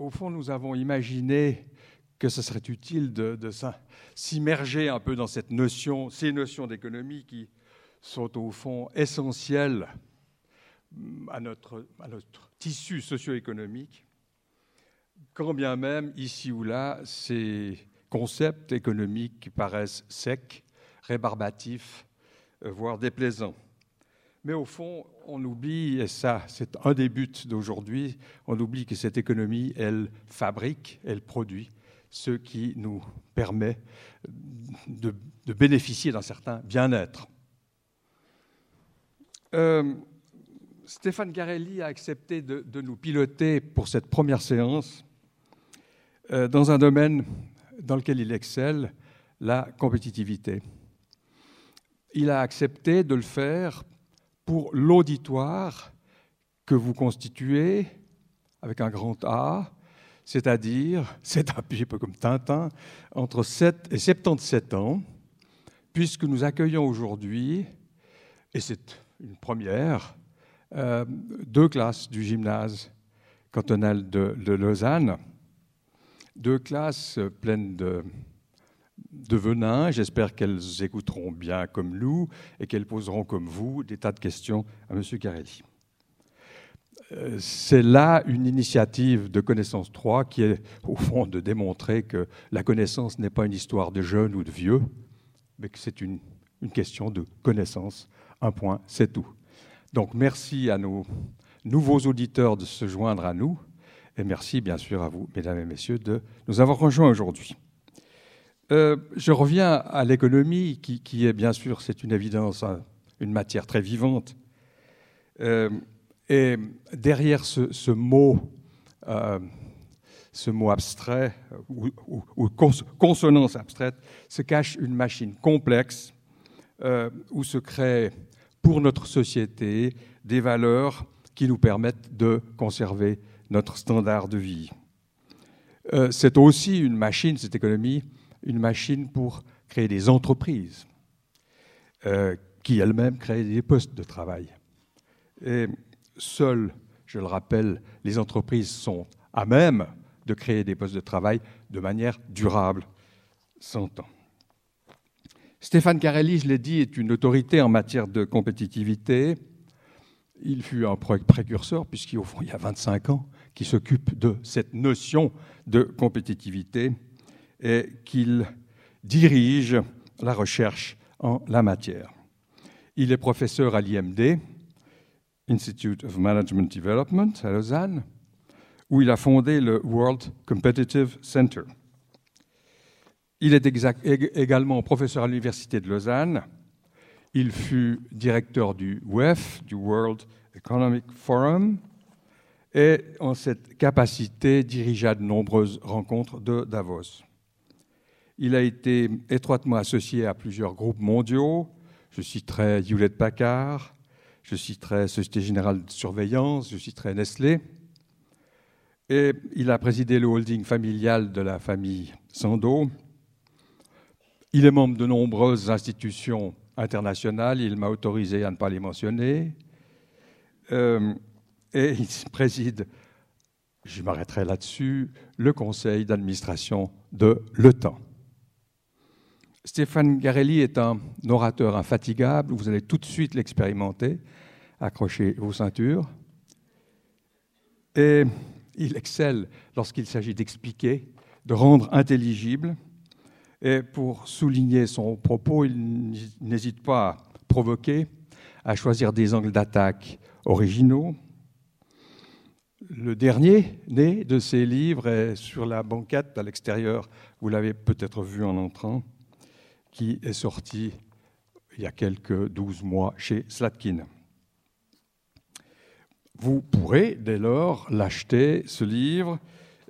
au fond, nous avons imaginé que ce serait utile de, s'immerger un peu dans cette notion, ces notions d'économie qui sont au fond essentielles à notre, à notre tissu socio-économique, quand bien même, ici ou là, ces concepts économiques paraissent secs, rébarbatifs, euh, voire déplaisants. Mais au fond, on oublie, et ça c'est un des buts d'aujourd'hui, on oublie que cette économie, elle fabrique, elle produit ce qui nous permet de, bénéficier d'un certain bien-être. Euh, Stéphane Garelli a accepté de, nous piloter pour cette première séance euh, dans un domaine dans lequel il excelle, la compétitivité. Il a accepté de le faire pour l'auditoire que vous constituez avec un grand A, c'est-à-dire, c'est un peu comme Tintin, entre 7 et 77 ans, puisque nous accueillons aujourd'hui, et c'est une première, euh, deux classes du gymnase cantonal de, Lausanne, deux classes pleines de, de. J'espère qu'elles écouteront bien comme nous et qu'elles poseront comme vous des tas de questions à M. Carelli. Euh, c'est là une initiative de Connaissance 3 qui est au fond de démontrer que la connaissance n'est pas une histoire de jeunes ou de vieux, mais que c'est une, une question de connaissance. Un point, c'est tout. Donc merci à nos nouveaux auditeurs de se joindre à nous et merci bien sûr à vous, mesdames et messieurs, de nous avoir rejoints aujourd'hui. Euh, je reviens à l'économie qui, est bien sûr, c'est une évidence, hein, une matière très vivante. Euh, et derrière ce, mot, euh, ce mot abstrait ou, consonance abstraite, se cache une machine complexe où se crée pour notre société des valeurs qui nous permettent de conserver notre standard de vie. C'est aussi une machine, cette économie, une machine pour créer des entreprises euh, qui elles-mêmes créent des postes de travail. Et seules, je le rappelle, les entreprises sont à même de créer des postes de travail de manière durable, temps. Stéphane Carelli, je l'ai dit, est une autorité en matière de compétitivité. Il fut un précurseur, puisqu'au fond, il y a 25 ans, qui s'occupe de cette notion de compétitivité et qu'il dirige la recherche en la matière. Il est professeur à l'IMD, Institute of Management Development, à Lausanne, où il a fondé le World Competitive Center. Il est également professeur à l'Université de Lausanne. Il fut directeur du WEF, du World Economic Forum, et en cette capacité dirigea de nombreuses rencontres de Davos. Il a été étroitement associé à plusieurs groupes mondiaux. Je citerai Hewlett Packard, je citerai Société Générale de Surveillance, je citerai Nestlé. Et il a présidé le holding familial de la famille Sando, il est membre de nombreuses institutions internationales, il m'a autorisé à ne pas les mentionner. Euh, et il préside, je m'arrêterai là-dessus, le conseil d'administration de l'OTAN. Stéphane Garelli est un orateur infatigable, vous allez tout de suite l'expérimenter, accrochez vos ceintures. Et il excelle lorsqu'il s'agit d'expliquer, de rendre intelligible, et pour souligner son propos, il n'hésite pas à provoquer, à choisir des angles d'attaque originaux. Le dernier né de ces livres est sur la banquette à l'extérieur, vous l'avez peut-être vu en entrant, qui est sorti il y a quelques douze mois chez Slatkin. Vous pourrez dès lors l'acheter, ce livre,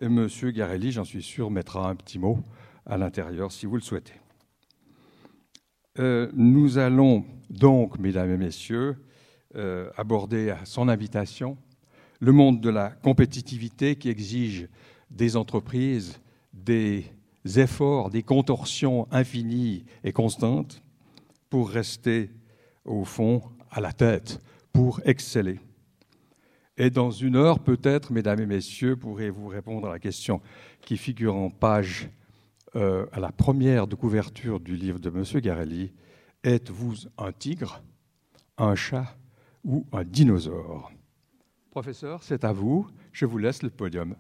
et M. Garelli, j'en suis sûr, mettra un petit mot à l'intérieur si vous le souhaitez. Euh, nous allons donc, mesdames et messieurs, euh, aborder à son invitation le monde de la compétitivité qui exige des entreprises des efforts, des contorsions infinies et constantes pour rester au fond à la tête, pour exceller. Et dans une heure, peut-être, mesdames et messieurs, pourrez-vous répondre à la question qui figure en page euh, à la première de couverture du livre de M. Garelli. Êtes-vous un tigre, un chat ou un dinosaure? Professeur, c'est à vous. Je vous laisse le podium.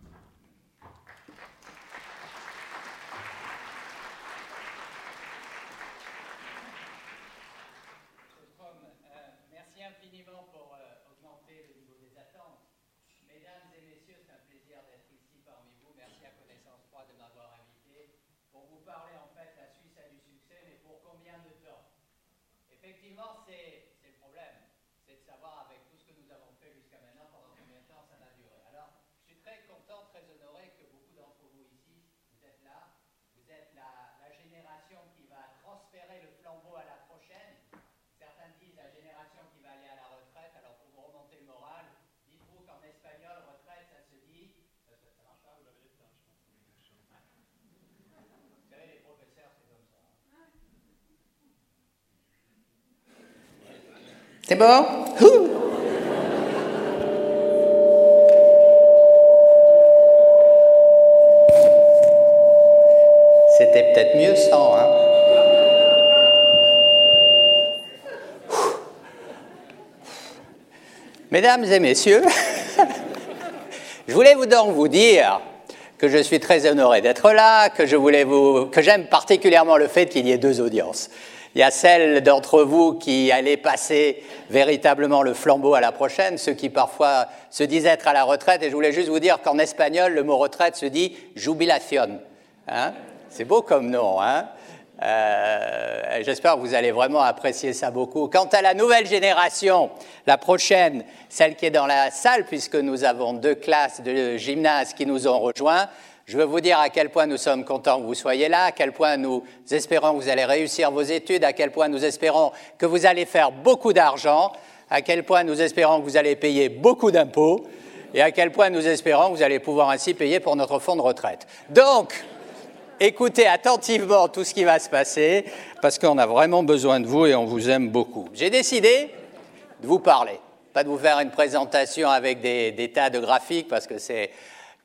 C'est bon? C'était peut-être mieux sans, hein? Mesdames et messieurs, je voulais vous donc vous dire que je suis très honoré d'être là, que je voulais vous, que j'aime particulièrement le fait qu'il y ait deux audiences. Il y a celles d'entre vous qui allaient passer véritablement le flambeau à la prochaine, ceux qui parfois se disent être à la retraite. Et je voulais juste vous dire qu'en espagnol, le mot retraite se dit jubilación. Hein? C'est beau comme nom. Hein? Euh, J'espère que vous allez vraiment apprécier ça beaucoup. Quant à la nouvelle génération, la prochaine, celle qui est dans la salle, puisque nous avons deux classes de gymnase qui nous ont rejoints, je veux vous dire à quel point nous sommes contents que vous soyez là, à quel point nous espérons que vous allez réussir vos études, à quel point nous espérons que vous allez faire beaucoup d'argent, à quel point nous espérons que vous allez payer beaucoup d'impôts et à quel point nous espérons que vous allez pouvoir ainsi payer pour notre fonds de retraite. Donc, écoutez attentivement tout ce qui va se passer parce qu'on a vraiment besoin de vous et on vous aime beaucoup. J'ai décidé de vous parler, pas de vous faire une présentation avec des, des tas de graphiques parce que c'est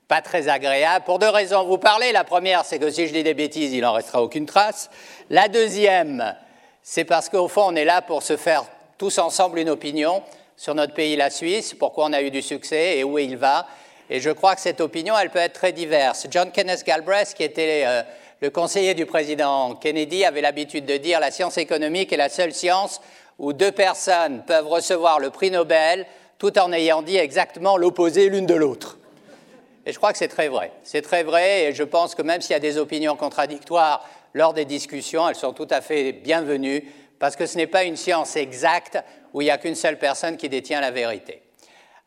pas très agréable, pour deux raisons. Vous parlez, la première, c'est que si je dis des bêtises, il n'en restera aucune trace. La deuxième, c'est parce qu'au fond, on est là pour se faire tous ensemble une opinion sur notre pays, la Suisse, pourquoi on a eu du succès et où il va. Et je crois que cette opinion, elle peut être très diverse. John Kenneth Galbraith, qui était euh, le conseiller du président Kennedy, avait l'habitude de dire la science économique est la seule science où deux personnes peuvent recevoir le prix Nobel tout en ayant dit exactement l'opposé l'une de l'autre. Et je crois que c'est très vrai. C'est très vrai et je pense que même s'il y a des opinions contradictoires lors des discussions, elles sont tout à fait bienvenues parce que ce n'est pas une science exacte où il n'y a qu'une seule personne qui détient la vérité.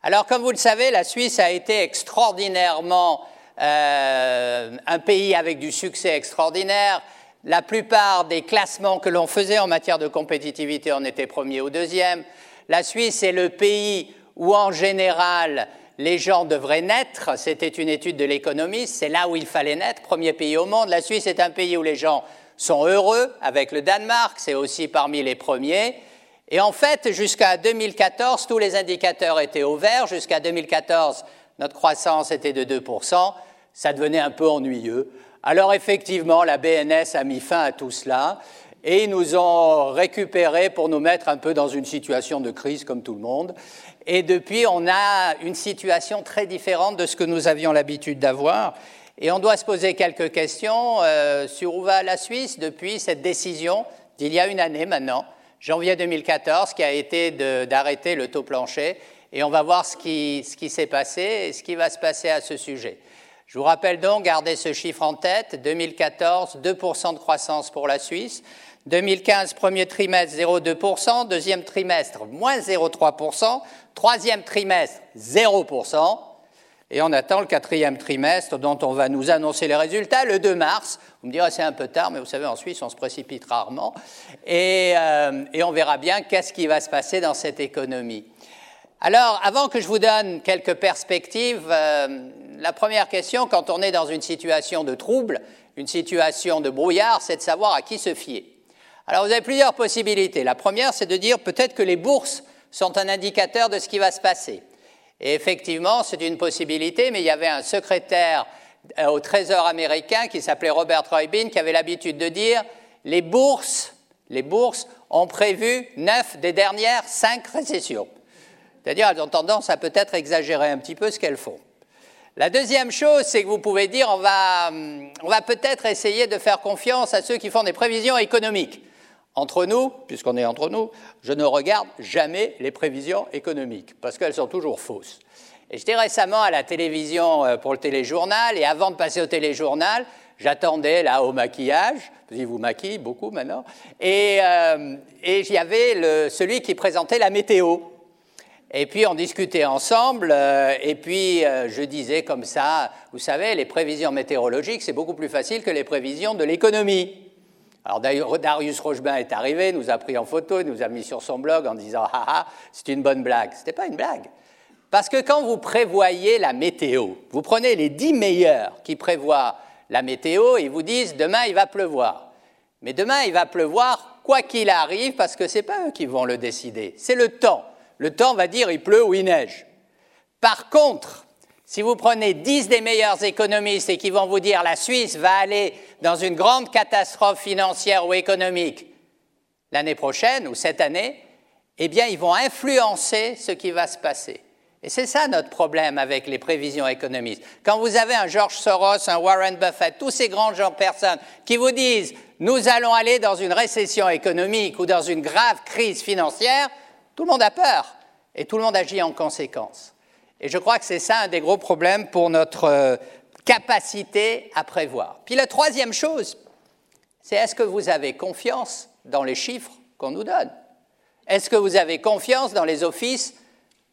Alors, comme vous le savez, la Suisse a été extraordinairement euh, un pays avec du succès extraordinaire. La plupart des classements que l'on faisait en matière de compétitivité, on était premier ou deuxième. La Suisse est le pays où, en général, les gens devraient naître. C'était une étude de l'économiste, c'est là où il fallait naître, premier pays au monde. La Suisse est un pays où les gens sont heureux, avec le Danemark, c'est aussi parmi les premiers. Et en fait, jusqu'à 2014, tous les indicateurs étaient au vert. Jusqu'à 2014, notre croissance était de 2%. Ça devenait un peu ennuyeux. Alors effectivement, la BNS a mis fin à tout cela et ils nous ont récupérés pour nous mettre un peu dans une situation de crise comme tout le monde. Et depuis, on a une situation très différente de ce que nous avions l'habitude d'avoir. Et on doit se poser quelques questions euh, sur où va la Suisse depuis cette décision d'il y a une année maintenant, janvier 2014, qui a été d'arrêter le taux plancher. Et on va voir ce qui, ce qui s'est passé et ce qui va se passer à ce sujet. Je vous rappelle donc, gardez ce chiffre en tête, 2014, 2% de croissance pour la Suisse, 2015, premier trimestre, 0,2%, deuxième trimestre, moins 0,3%, troisième trimestre, 0%, et on attend le quatrième trimestre dont on va nous annoncer les résultats le 2 mars. Vous me direz c'est un peu tard, mais vous savez, en Suisse, on se précipite rarement, et, euh, et on verra bien qu'est-ce qui va se passer dans cette économie. Alors, avant que je vous donne quelques perspectives, euh, la première question, quand on est dans une situation de trouble, une situation de brouillard, c'est de savoir à qui se fier. Alors vous avez plusieurs possibilités. La première, c'est de dire peut-être que les bourses sont un indicateur de ce qui va se passer. Et effectivement, c'est une possibilité, mais il y avait un secrétaire euh, au Trésor américain qui s'appelait Robert Roybin qui avait l'habitude de dire les bourses, les bourses ont prévu neuf des dernières cinq récessions. C'est-à-dire, elles ont tendance à peut-être exagérer un petit peu ce qu'elles font. La deuxième chose, c'est que vous pouvez dire on va, on va peut-être essayer de faire confiance à ceux qui font des prévisions économiques. Entre nous, puisqu'on est entre nous, je ne regarde jamais les prévisions économiques parce qu'elles sont toujours fausses. Et j'étais récemment à la télévision euh, pour le téléjournal et avant de passer au téléjournal, j'attendais là au maquillage, parce vous maquille beaucoup maintenant, et, euh, il avait celui qui présentait la météo. Et puis on discutait ensemble, euh, et puis je disais comme ça, vous savez, les prévisions météorologiques, c'est beaucoup plus facile que les prévisions de l'économie. Alors Darius Rochebin est arrivé, nous a pris en photo, nous a mis sur son blog en disant ah ah, c'est une bonne blague. Ce n'était pas une blague. Parce que quand vous prévoyez la météo, vous prenez les dix meilleurs qui prévoient la météo et vous disent demain il va pleuvoir. Mais demain il va pleuvoir quoi qu'il arrive parce que ce n'est pas eux qui vont le décider, c'est le temps. Le temps va dire il pleut ou il neige. Par contre, si vous prenez dix des meilleurs économistes et qui vont vous dire la Suisse va aller dans une grande catastrophe financière ou économique l'année prochaine ou cette année, eh bien, ils vont influencer ce qui va se passer. Et c'est ça notre problème avec les prévisions économistes. Quand vous avez un George Soros, un Warren Buffett, tous ces grands gens personnes qui vous disent nous allons aller dans une récession économique ou dans une grave crise financière, tout le monde a peur et tout le monde agit en conséquence. Et je crois que c'est ça un des gros problèmes pour notre euh, capacité à prévoir. Puis la troisième chose, c'est est-ce que vous avez confiance dans les chiffres qu'on nous donne? Est-ce que vous avez confiance dans les offices,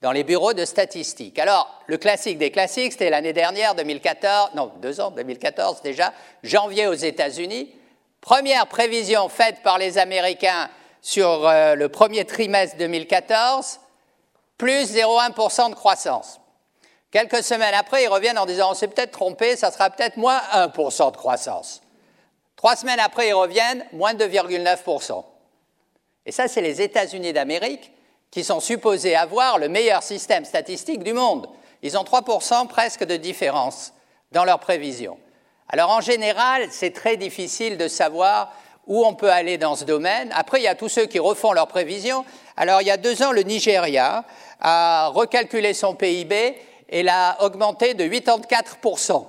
dans les bureaux de statistiques? Alors, le classique des classiques, c'était l'année dernière, 2014, non, deux ans, 2014 déjà, janvier aux États-Unis. Première prévision faite par les Américains sur euh, le premier trimestre 2014, plus 0,1% de croissance. Quelques semaines après, ils reviennent en disant on s'est peut-être trompé, ça sera peut-être moins 1% de croissance. Trois semaines après, ils reviennent moins 2,9%. Et ça, c'est les États-Unis d'Amérique qui sont supposés avoir le meilleur système statistique du monde. Ils ont 3% presque de différence dans leurs prévisions. Alors en général, c'est très difficile de savoir où on peut aller dans ce domaine. Après, il y a tous ceux qui refont leurs prévisions. Alors il y a deux ans, le Nigeria a recalculé son PIB et l'a augmenté de 84%.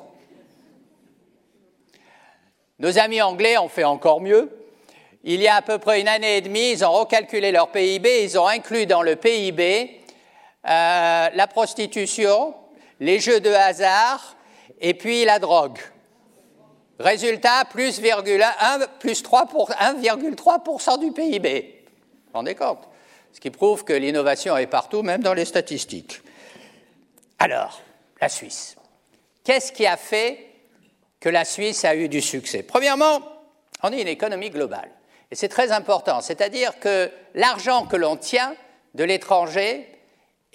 Nos amis anglais ont fait encore mieux. Il y a à peu près une année et demie, ils ont recalculé leur PIB, ils ont inclus dans le PIB euh, la prostitution, les jeux de hasard et puis la drogue. Résultat, plus, 1, plus 1,3% du PIB. Vous rendez compte? Ce qui prouve que l'innovation est partout, même dans les statistiques. Alors, la Suisse. Qu'est-ce qui a fait que la Suisse a eu du succès? Premièrement, on est une économie globale. Et c'est très important. C'est-à-dire que l'argent que l'on tient de l'étranger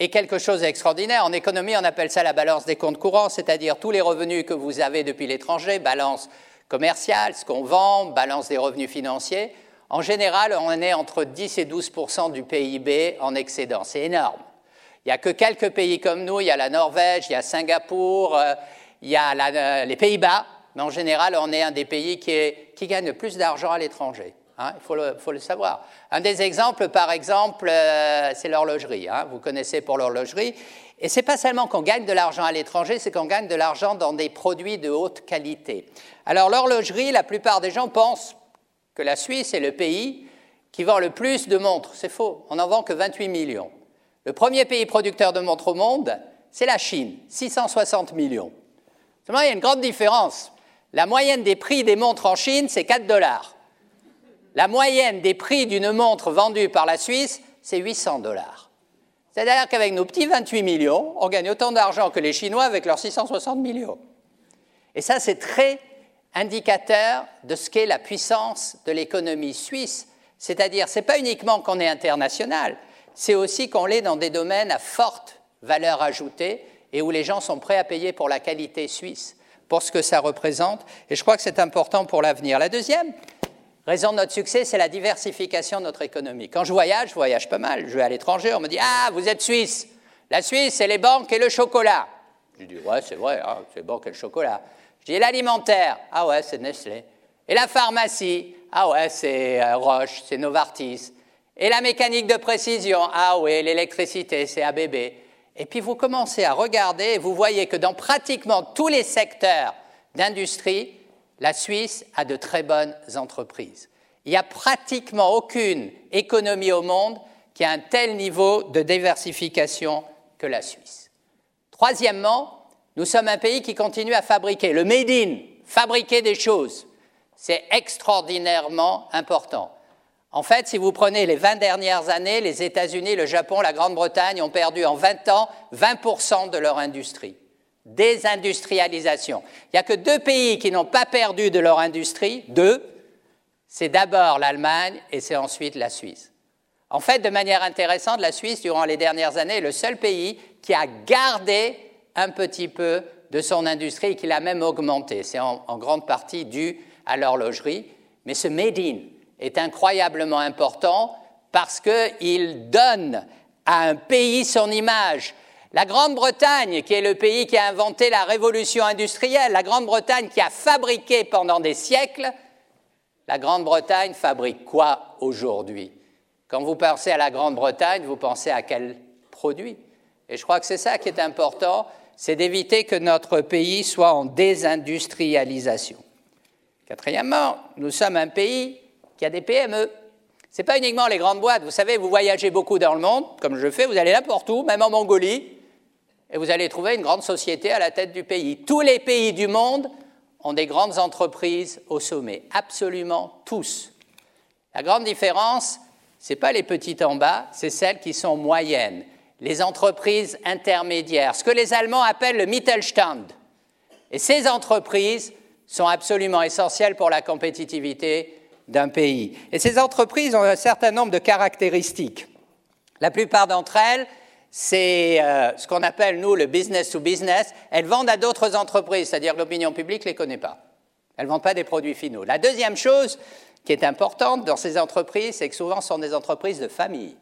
est quelque chose d'extraordinaire. En économie, on appelle ça la balance des comptes courants, c'est-à-dire tous les revenus que vous avez depuis l'étranger, balance commerciale, ce qu'on vend, balance des revenus financiers. En général, on est entre 10 et 12% du PIB en excédent. C'est énorme. Il n'y a que quelques pays comme nous. Il y a la Norvège, il y a Singapour, euh, il y a euh, les Pays-Bas. Mais en général, on est un des pays qui, gagne le plus d'argent à l'étranger. Hein. il faut le, savoir. Un des exemples, par exemple, euh, c'est l'horlogerie. Hein. vous connaissez pour l'horlogerie. Et ce n'est pas seulement qu'on gagne de l'argent à l'étranger, c'est qu'on gagne de l'argent dans des produits de haute qualité. Alors l'horlogerie, la plupart des gens pensent que la Suisse est le pays qui vend le plus de montres. C'est faux, on n'en vend que 28 millions. Le premier pays producteur de montres au monde, c'est la Chine, 660 millions. Seulement, il y a une grande différence. La moyenne des prix des montres en Chine, c'est 4 dollars. La moyenne des prix d'une montre vendue par la Suisse, c'est 800 dollars. C'est-à-dire qu'avec nos petits 28 millions, on gagne autant d'argent que les Chinois avec leurs 660 millions. Et ça, c'est très indicateur de ce qu'est la puissance de l'économie suisse. C'est-à-dire, ce n'est pas uniquement qu'on est international, c'est aussi qu'on l'est dans des domaines à forte valeur ajoutée et où les gens sont prêts à payer pour la qualité suisse, pour ce que ça représente. Et je crois que c'est important pour l'avenir. La deuxième raison de notre succès, c'est la diversification de notre économie. Quand je voyage, je voyage pas mal. Je vais à l'étranger, on me dit Ah, vous êtes suisse La Suisse, c'est les banques et le chocolat. Je dis, ouais, c'est vrai, hein, c'est les banques et le chocolat. Je dis, l'alimentaire, ah ouais, c'est Nestlé. Et la pharmacie, ah ouais, c'est euh, Roche, c'est Novartis. Et la mécanique de précision, ah oui, l'électricité, c'est ABB. Et puis vous commencez à regarder et vous voyez que dans pratiquement tous les secteurs d'industrie, la Suisse a de très bonnes entreprises. Il n'y a pratiquement aucune économie au monde qui a un tel niveau de diversification que la Suisse. Troisièmement, nous sommes un pays qui continue à fabriquer. Le made in, fabriquer des choses, c'est extraordinairement important. En fait, si vous prenez les 20 dernières années, les États-Unis, le Japon, la Grande-Bretagne ont perdu en 20 ans 20% de leur industrie. Désindustrialisation. Il n'y a que deux pays qui n'ont pas perdu de leur industrie, deux. C'est d'abord l'Allemagne et c'est ensuite la Suisse. En fait, de manière intéressante, la Suisse, durant les dernières années, est le seul pays qui a gardé un petit peu de son industrie et qui l'a même augmenté. C'est en, en grande partie dû à l'horlogerie. Mais ce made in, est incroyablement important parce qu'il donne à un pays son image. La Grande-Bretagne, qui est le pays qui a inventé la révolution industrielle, la Grande-Bretagne qui a fabriqué pendant des siècles, la Grande-Bretagne fabrique quoi aujourd'hui? Quand vous pensez à la Grande-Bretagne, vous pensez à quel produit? Et je crois que c'est ça qui est important, c'est d'éviter que notre pays soit en désindustrialisation. Quatrièmement, nous sommes un pays y a des PME. Ce n'est pas uniquement les grandes boîtes. Vous savez, vous voyagez beaucoup dans le monde, comme je fais, vous allez n'importe où, même en Mongolie, et vous allez trouver une grande société à la tête du pays. Tous les pays du monde ont des grandes entreprises au sommet, absolument tous. La grande différence, ce n'est pas les petites en bas, c'est celles qui sont moyennes, les entreprises intermédiaires, ce que les Allemands appellent le Mittelstand. Et ces entreprises sont absolument essentielles pour la compétitivité d'un pays. Et ces entreprises ont un certain nombre de caractéristiques. La plupart d'entre elles, c'est euh, ce qu'on appelle, nous, le business to business. Elles vendent à d'autres entreprises, c'est-à-dire l'opinion publique ne les connaît pas. Elles ne vendent pas des produits finaux. La deuxième chose qui est importante dans ces entreprises, c'est que souvent ce sont des entreprises de famille.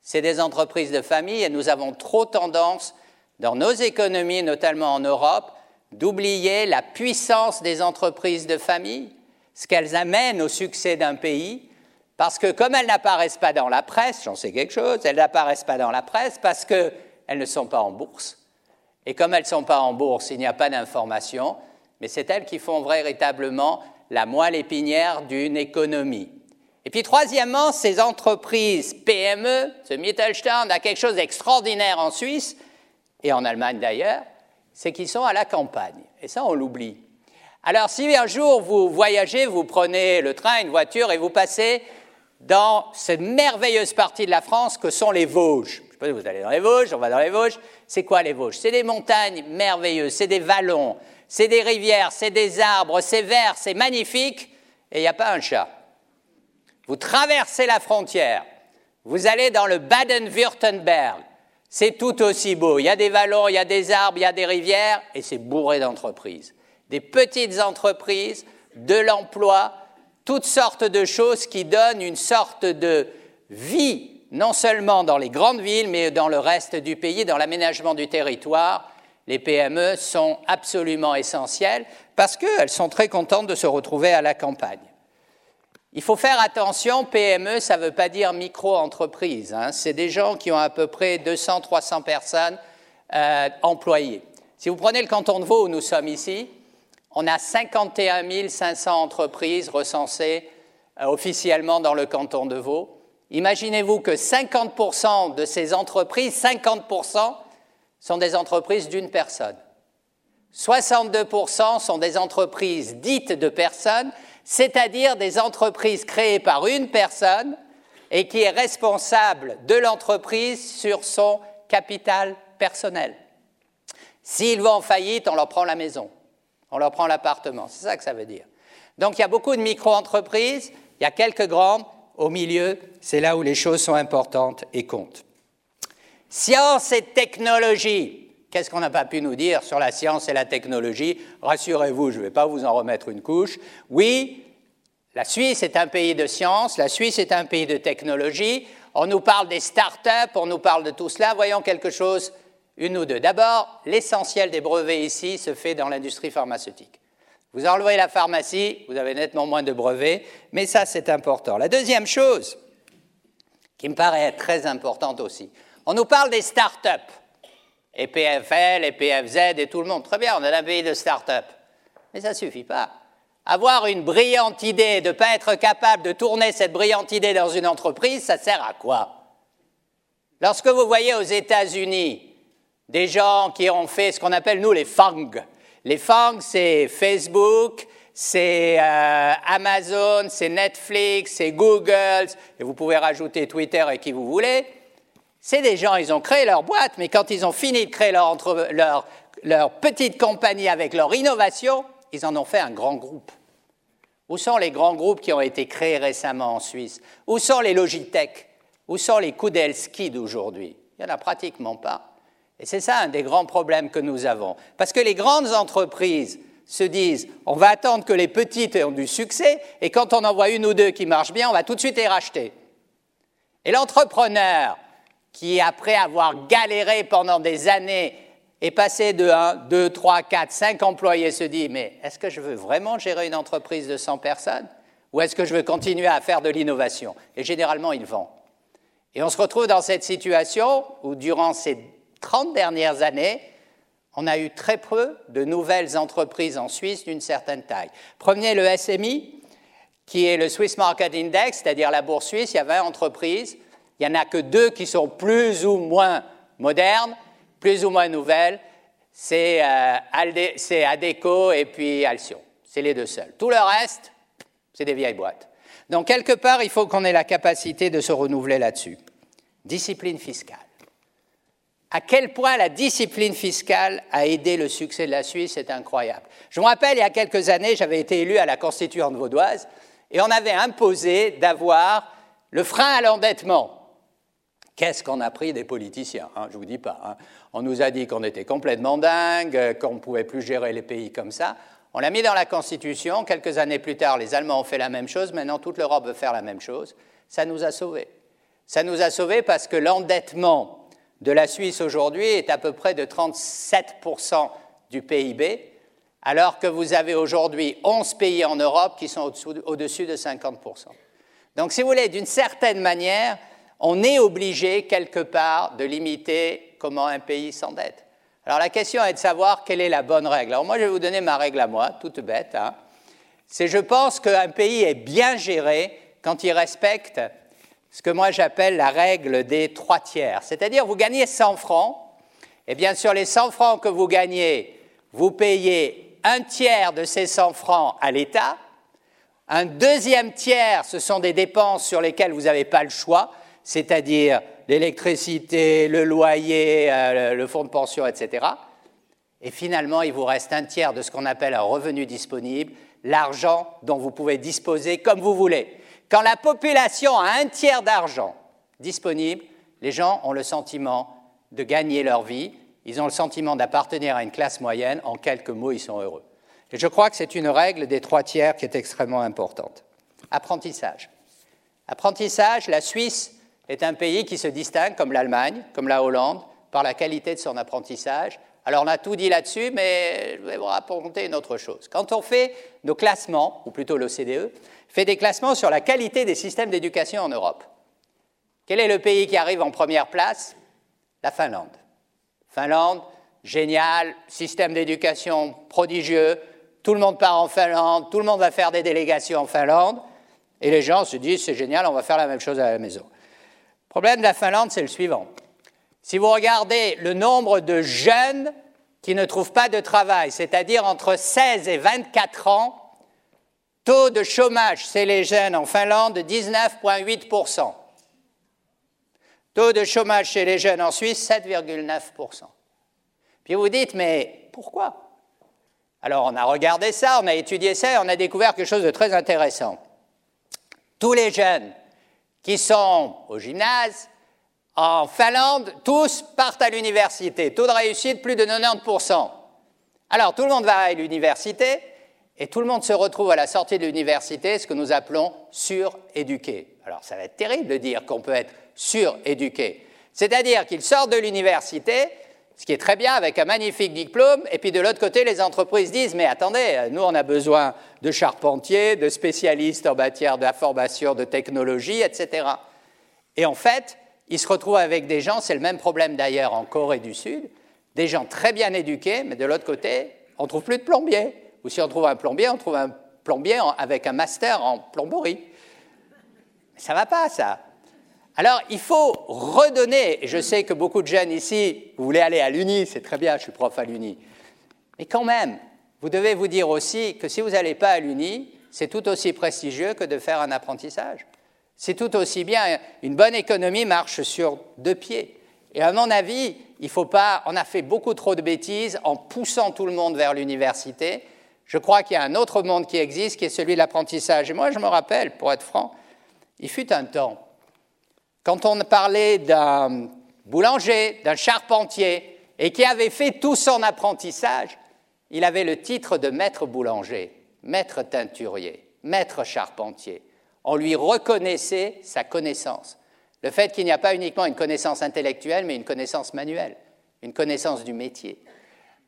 C'est des entreprises de famille et nous avons trop tendance, dans nos économies, notamment en Europe, d'oublier la puissance des entreprises de famille ce qu'elles amènent au succès d'un pays, parce que comme elles n'apparaissent pas dans la presse, j'en sais quelque chose, elles n'apparaissent pas dans la presse parce qu'elles ne sont pas en bourse. Et comme elles ne sont pas en bourse, il n'y a pas d'information, mais c'est elles qui font véritablement la moelle épinière d'une économie. Et puis troisièmement, ces entreprises PME, ce Mittelstand a quelque chose d'extraordinaire en Suisse, et en Allemagne d'ailleurs, c'est qu'ils sont à la campagne. Et ça, on l'oublie. Alors si un jour vous voyagez, vous prenez le train, une voiture et vous passez dans cette merveilleuse partie de la France que sont les Vosges. Je sais pas si vous allez dans les Vosges, on va dans les Vosges. C'est quoi les Vosges? C'est des montagnes merveilleuses, c'est des vallons, c'est des rivières, c'est des arbres, c'est vert, c'est magnifique, et il n'y a pas un chat. Vous traversez la frontière, vous allez dans le Baden-Württemberg, c'est tout aussi beau. Il y a des vallons, il y a des arbres, il y a des rivières, et c'est bourré d'entreprises des petites entreprises, de l'emploi, toutes sortes de choses qui donnent une sorte de vie, non seulement dans les grandes villes, mais dans le reste du pays, dans l'aménagement du territoire. Les PME sont absolument essentielles parce qu'elles sont très contentes de se retrouver à la campagne. Il faut faire attention, PME, ça ne veut pas dire micro-entreprise. Hein. C'est des gens qui ont à peu près 200-300 personnes euh, employées. Si vous prenez le canton de Vaud où nous sommes ici, on a 51 500 entreprises recensées euh, officiellement dans le canton de Vaud. Imaginez-vous que 50% de ces entreprises, 50% sont des entreprises d'une personne. 62% sont des entreprises dites de personnes, c'est-à-dire des entreprises créées par une personne et qui est responsable de l'entreprise sur son capital personnel. S'ils vont en faillite, on leur prend la maison on leur prend l'appartement. C'est ça que ça veut dire. Donc il y a beaucoup de micro-entreprises, il y a quelques grandes, au milieu, c'est là où les choses sont importantes et comptent. Science et technologie. Qu'est-ce qu'on n'a pas pu nous dire sur la science et la technologie? Rassurez-vous, je ne vais pas vous en remettre une couche. Oui, la Suisse est un pays de science, la Suisse est un pays de technologie. on nous parle des start-up, on nous parle de tout cela. Voyons quelque chose, une ou deux. D'abord, l'essentiel des brevets ici se fait dans l'industrie pharmaceutique. Vous enlevez la pharmacie, vous avez nettement moins de brevets, mais ça c'est important. La deuxième chose, qui me paraît très importante aussi, on nous parle des start-up, et PFL, et et tout le monde. Très bien, on a un pays de start-up. Mais ça ne suffit pas. Avoir une brillante idée, de ne pas être capable de tourner cette brillante idée dans une entreprise, ça sert à quoi? Lorsque vous voyez aux États-Unis des gens qui ont fait ce qu'on appelle, nous, les FANG, les FANG, c'est Facebook, c'est euh, Amazon, c'est Netflix, c'est Google, et vous pouvez rajouter Twitter et qui vous voulez. C'est des gens, ils ont créé leur boîte, mais quand ils ont fini de créer leur, petite compagnie avec leur innovation, ils en ont fait un grand groupe. Où sont les grands groupes qui ont été créés récemment en Suisse? Où sont les Logitech? Où sont les Kudelski d'aujourd'hui? Il n'y en a pratiquement pas. Et c'est ça un des grands problèmes que nous avons. Parce que les grandes entreprises se disent on va attendre que les petites aient du succès, et quand on en voit une ou deux qui marchent bien, on va tout de suite les racheter. Et l'entrepreneur qui, après avoir galéré pendant des années, est passé de 1, 2, 3, 4, 5 employés, se dit mais est-ce que je veux vraiment gérer une entreprise de 100 personnes ou est-ce que je veux continuer à faire de l'innovation? Et généralement, il vend. Et on se retrouve dans cette situation où, durant ces 30 dernières années, on a eu très peu de nouvelles entreprises en Suisse d'une certaine taille. Prenez le SMI, qui est le Swiss Market Index, c'est-à-dire la bourse suisse, il y a 20 entreprises. Il n'y en a que deux qui sont plus ou moins modernes, plus ou moins nouvelles. C'est euh, Adeco et puis Alcyon. C'est les deux seuls. Tout le reste, c'est des vieilles boîtes. Donc, quelque part, il faut qu'on ait la capacité de se renouveler là-dessus. Discipline fiscale à quel point la discipline fiscale a aidé le succès de la Suisse, c'est incroyable. Je me rappelle, il y a quelques années, j'avais été élu à la constituante vaudoise et on avait imposé d'avoir le frein à l'endettement. Qu'est-ce qu'on a pris des politiciens hein, Je ne vous dis pas. Hein. On nous a dit qu'on était complètement dingue, qu'on ne pouvait plus gérer les pays comme ça. On l'a mis dans la Constitution. Quelques années plus tard, les Allemands ont fait la même chose. Maintenant, toute l'Europe veut faire la même chose. Ça nous a sauvés. Ça nous a sauvés parce que l'endettement de la Suisse aujourd'hui est à peu près de 37% du PIB, alors que vous avez aujourd'hui 11 pays en Europe qui sont au-dessus de 50%. Donc, si vous voulez, d'une certaine manière, on est obligé quelque part de limiter comment un pays s'endette. Alors la question est de savoir quelle est la bonne règle. Alors moi, je vais vous donner ma règle à moi, toute bête. Hein. C'est je pense qu'un pays est bien géré quand il respecte ce que moi j'appelle la règle des trois tiers. C'est-à-dire, vous gagnez 100 francs, et bien sur les 100 francs que vous gagnez, vous payez un tiers de ces 100 francs à l'État, un deuxième tiers, ce sont des dépenses sur lesquelles vous n'avez pas le choix, c'est-à-dire l'électricité, le loyer, euh, le fonds de pension, etc. Et finalement, il vous reste un tiers de ce qu'on appelle un revenu disponible, l'argent dont vous pouvez disposer comme vous voulez. Quand la population a un tiers d'argent disponible, les gens ont le sentiment de gagner leur vie, ils ont le sentiment d'appartenir à une classe moyenne, en quelques mots, ils sont heureux. Et je crois que c'est une règle des trois tiers qui est extrêmement importante. Apprentissage. Apprentissage, la Suisse est un pays qui se distingue, comme l'Allemagne, comme la Hollande, par la qualité de son apprentissage. Alors on a tout dit là-dessus, mais je vais vous raconter une autre chose. Quand on fait nos classements, ou plutôt l'OCDE, fait des classements sur la qualité des systèmes d'éducation en Europe. Quel est le pays qui arrive en première place? La Finlande. Finlande, génial, système d'éducation prodigieux, tout le monde part en Finlande, tout le monde va faire des délégations en Finlande, et les gens se disent c'est génial, on va faire la même chose à la maison. Le problème de la Finlande, c'est le suivant. Si vous regardez le nombre de jeunes qui ne trouvent pas de travail, c'est-à-dire entre 16 et 24 ans, Taux de chômage chez les jeunes en Finlande, 19,8%. Taux de chômage chez les jeunes en Suisse, 7,9%. Puis vous dites, mais pourquoi? Alors on a regardé ça, on a étudié ça et on a découvert quelque chose de très intéressant. Tous les jeunes qui sont au gymnase, en Finlande, tous partent à l'université. Taux de réussite, plus de 90%. Alors tout le monde va à l'université, et tout le monde se retrouve à la sortie de l'université, ce que nous appelons suréduqué. Alors ça va être terrible de dire qu'on peut être suréduqués. C'est-à-dire qu'ils sortent de l'université, ce qui est très bien avec un magnifique diplôme, et puis de l'autre côté, les entreprises disent, mais attendez, nous on a besoin de charpentiers, de spécialistes en matière d'information, de technologie, etc. Et en fait, ils se retrouvent avec des gens, c'est le même problème d'ailleurs en Corée du Sud, des gens très bien éduqués, mais de l'autre côté, on ne trouve plus de plombier. Ou si on trouve un plombier, on trouve un plombier avec un master en plomberie. Ça ne va pas, ça. Alors, il faut redonner, je sais que beaucoup de jeunes ici, vous voulez aller à l'Uni, c'est très bien, je suis prof à l'Uni. Mais quand même, vous devez vous dire aussi que si vous n'allez pas à l'Uni, c'est tout aussi prestigieux que de faire un apprentissage. C'est tout aussi bien, une bonne économie marche sur deux pieds. Et à mon avis, il faut pas, on a fait beaucoup trop de bêtises en poussant tout le monde vers l'université. Je crois qu'il y a un autre monde qui existe, qui est celui de l'apprentissage. Et moi, je me rappelle, pour être franc, il fut un temps quand on parlait d'un boulanger, d'un charpentier, et qui avait fait tout son apprentissage, il avait le titre de maître boulanger, maître teinturier, maître charpentier. On lui reconnaissait sa connaissance. Le fait qu'il n'y a pas uniquement une connaissance intellectuelle, mais une connaissance manuelle, une connaissance du métier.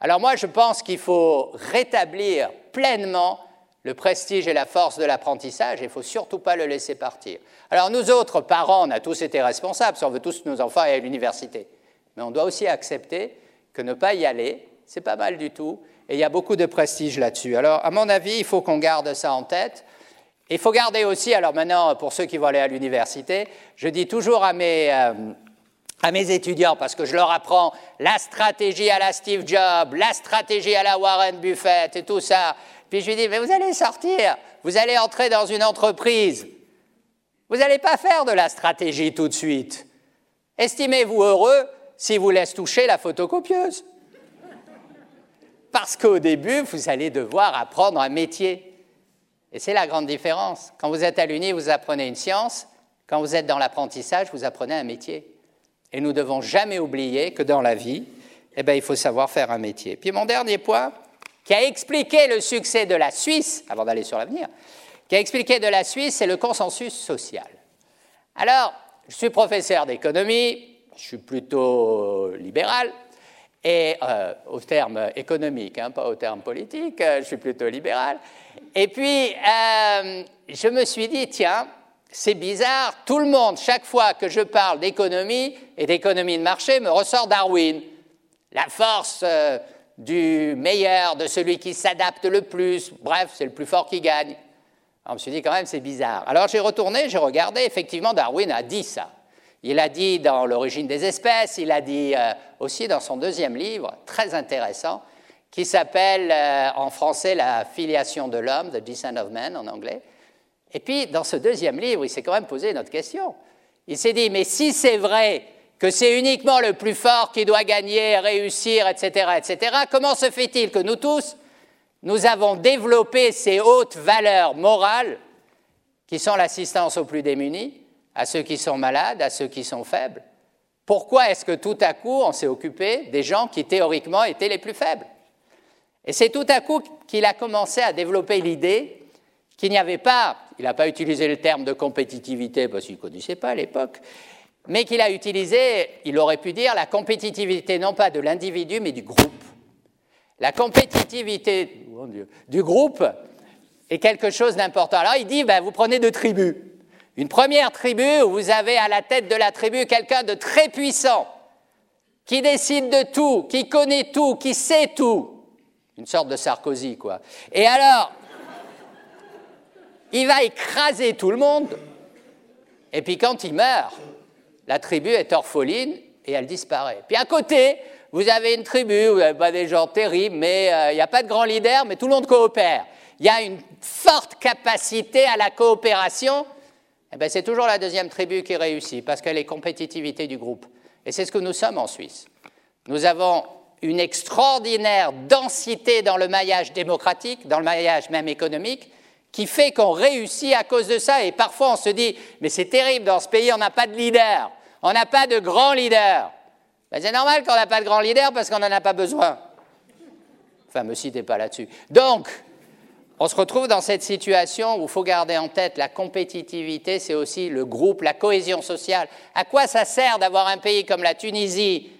Alors moi, je pense qu'il faut rétablir pleinement le prestige et la force de l'apprentissage, il ne faut surtout pas le laisser partir. Alors nous autres, parents, on a tous été responsables, si on veut tous nos enfants aller à l'université. Mais on doit aussi accepter que ne pas y aller, c'est pas mal du tout, et il y a beaucoup de prestige là-dessus. Alors, à mon avis, il faut qu'on garde ça en tête. Il faut garder aussi, alors maintenant, pour ceux qui vont aller à l'université, je dis toujours à mes, euh, à mes étudiants, parce que je leur apprends la stratégie à la Steve Jobs, la stratégie à la Warren Buffett et tout ça. Puis je lui dis, mais vous allez sortir, vous allez entrer dans une entreprise. Vous n'allez pas faire de la stratégie tout de suite. Estimez-vous heureux si vous laisse toucher la photocopieuse. Parce qu'au début, vous allez devoir apprendre un métier. Et c'est la grande différence. Quand vous êtes à l'Uni, vous apprenez une science. Quand vous êtes dans l'apprentissage, vous apprenez un métier. Et nous ne devons jamais oublier que dans la vie, eh bien, il faut savoir faire un métier. Puis mon dernier point, qui a expliqué le succès de la Suisse, avant d'aller sur l'avenir, qui a expliqué de la Suisse, c'est le consensus social. Alors, je suis professeur d'économie, je suis plutôt libéral, et euh, au terme économique, hein, pas au terme politique, euh, je suis plutôt libéral. Et puis, euh, je me suis dit, tiens, c'est bizarre, tout le monde, chaque fois que je parle d'économie et d'économie de marché, me ressort Darwin. La force du meilleur, de celui qui s'adapte le plus. Bref, c'est le plus fort qui gagne. Alors, je me suis dit, quand même, c'est bizarre. Alors j'ai retourné, j'ai regardé, effectivement, Darwin a dit ça. Il a dit dans L'origine des espèces, il a dit euh, aussi dans son deuxième livre, très intéressant, qui s'appelle euh, en français La filiation de l'homme, The Descent of Man en anglais. Et puis, dans ce deuxième livre, il s'est quand même posé une autre question. Il s'est dit, mais si c'est vrai que c'est uniquement le plus fort qui doit gagner, réussir, etc., etc., comment se fait-il que nous tous, nous avons développé ces hautes valeurs morales qui sont l'assistance aux plus démunis, à ceux qui sont malades, à ceux qui sont faibles? Pourquoi est-ce que tout à coup on s'est occupé des gens qui théoriquement étaient les plus faibles? Et c'est tout à coup qu'il a commencé à développer l'idée qu'il n'y avait pas, il n'a pas utilisé le terme de compétitivité parce qu'il ne connaissait pas à l'époque, mais qu'il a utilisé, il aurait pu dire, la compétitivité non pas de l'individu, mais du groupe. La compétitivité du groupe est quelque chose d'important. Alors il dit, ben, vous prenez deux tribus. Une première tribu où vous avez à la tête de la tribu quelqu'un de très puissant, qui décide de tout, qui connaît tout, qui sait tout. Une sorte de Sarkozy, quoi. Et alors, il va écraser tout le monde, et puis quand il meurt, la tribu est orpheline et elle disparaît. Puis à côté, vous avez une tribu n'y a pas des gens terribles, mais euh, il n'y a pas de grand leader, mais tout le monde coopère. Il y a une forte capacité à la coopération. Eh ben, c'est toujours la deuxième tribu qui réussit, parce qu'elle est compétitivité du groupe. Et c'est ce que nous sommes en Suisse. Nous avons une extraordinaire densité dans le maillage démocratique, dans le maillage même économique, qui fait qu'on réussit à cause de ça. Et parfois, on se dit, mais c'est terrible, dans ce pays, on n'a pas de leader, on n'a pas de grand leader. Ben, c'est normal qu'on n'a pas de grand leader parce qu'on n'en a pas besoin. Enfin, me citez pas là-dessus. Donc, on se retrouve dans cette situation où il faut garder en tête la compétitivité, c'est aussi le groupe, la cohésion sociale. À quoi ça sert d'avoir un pays comme la Tunisie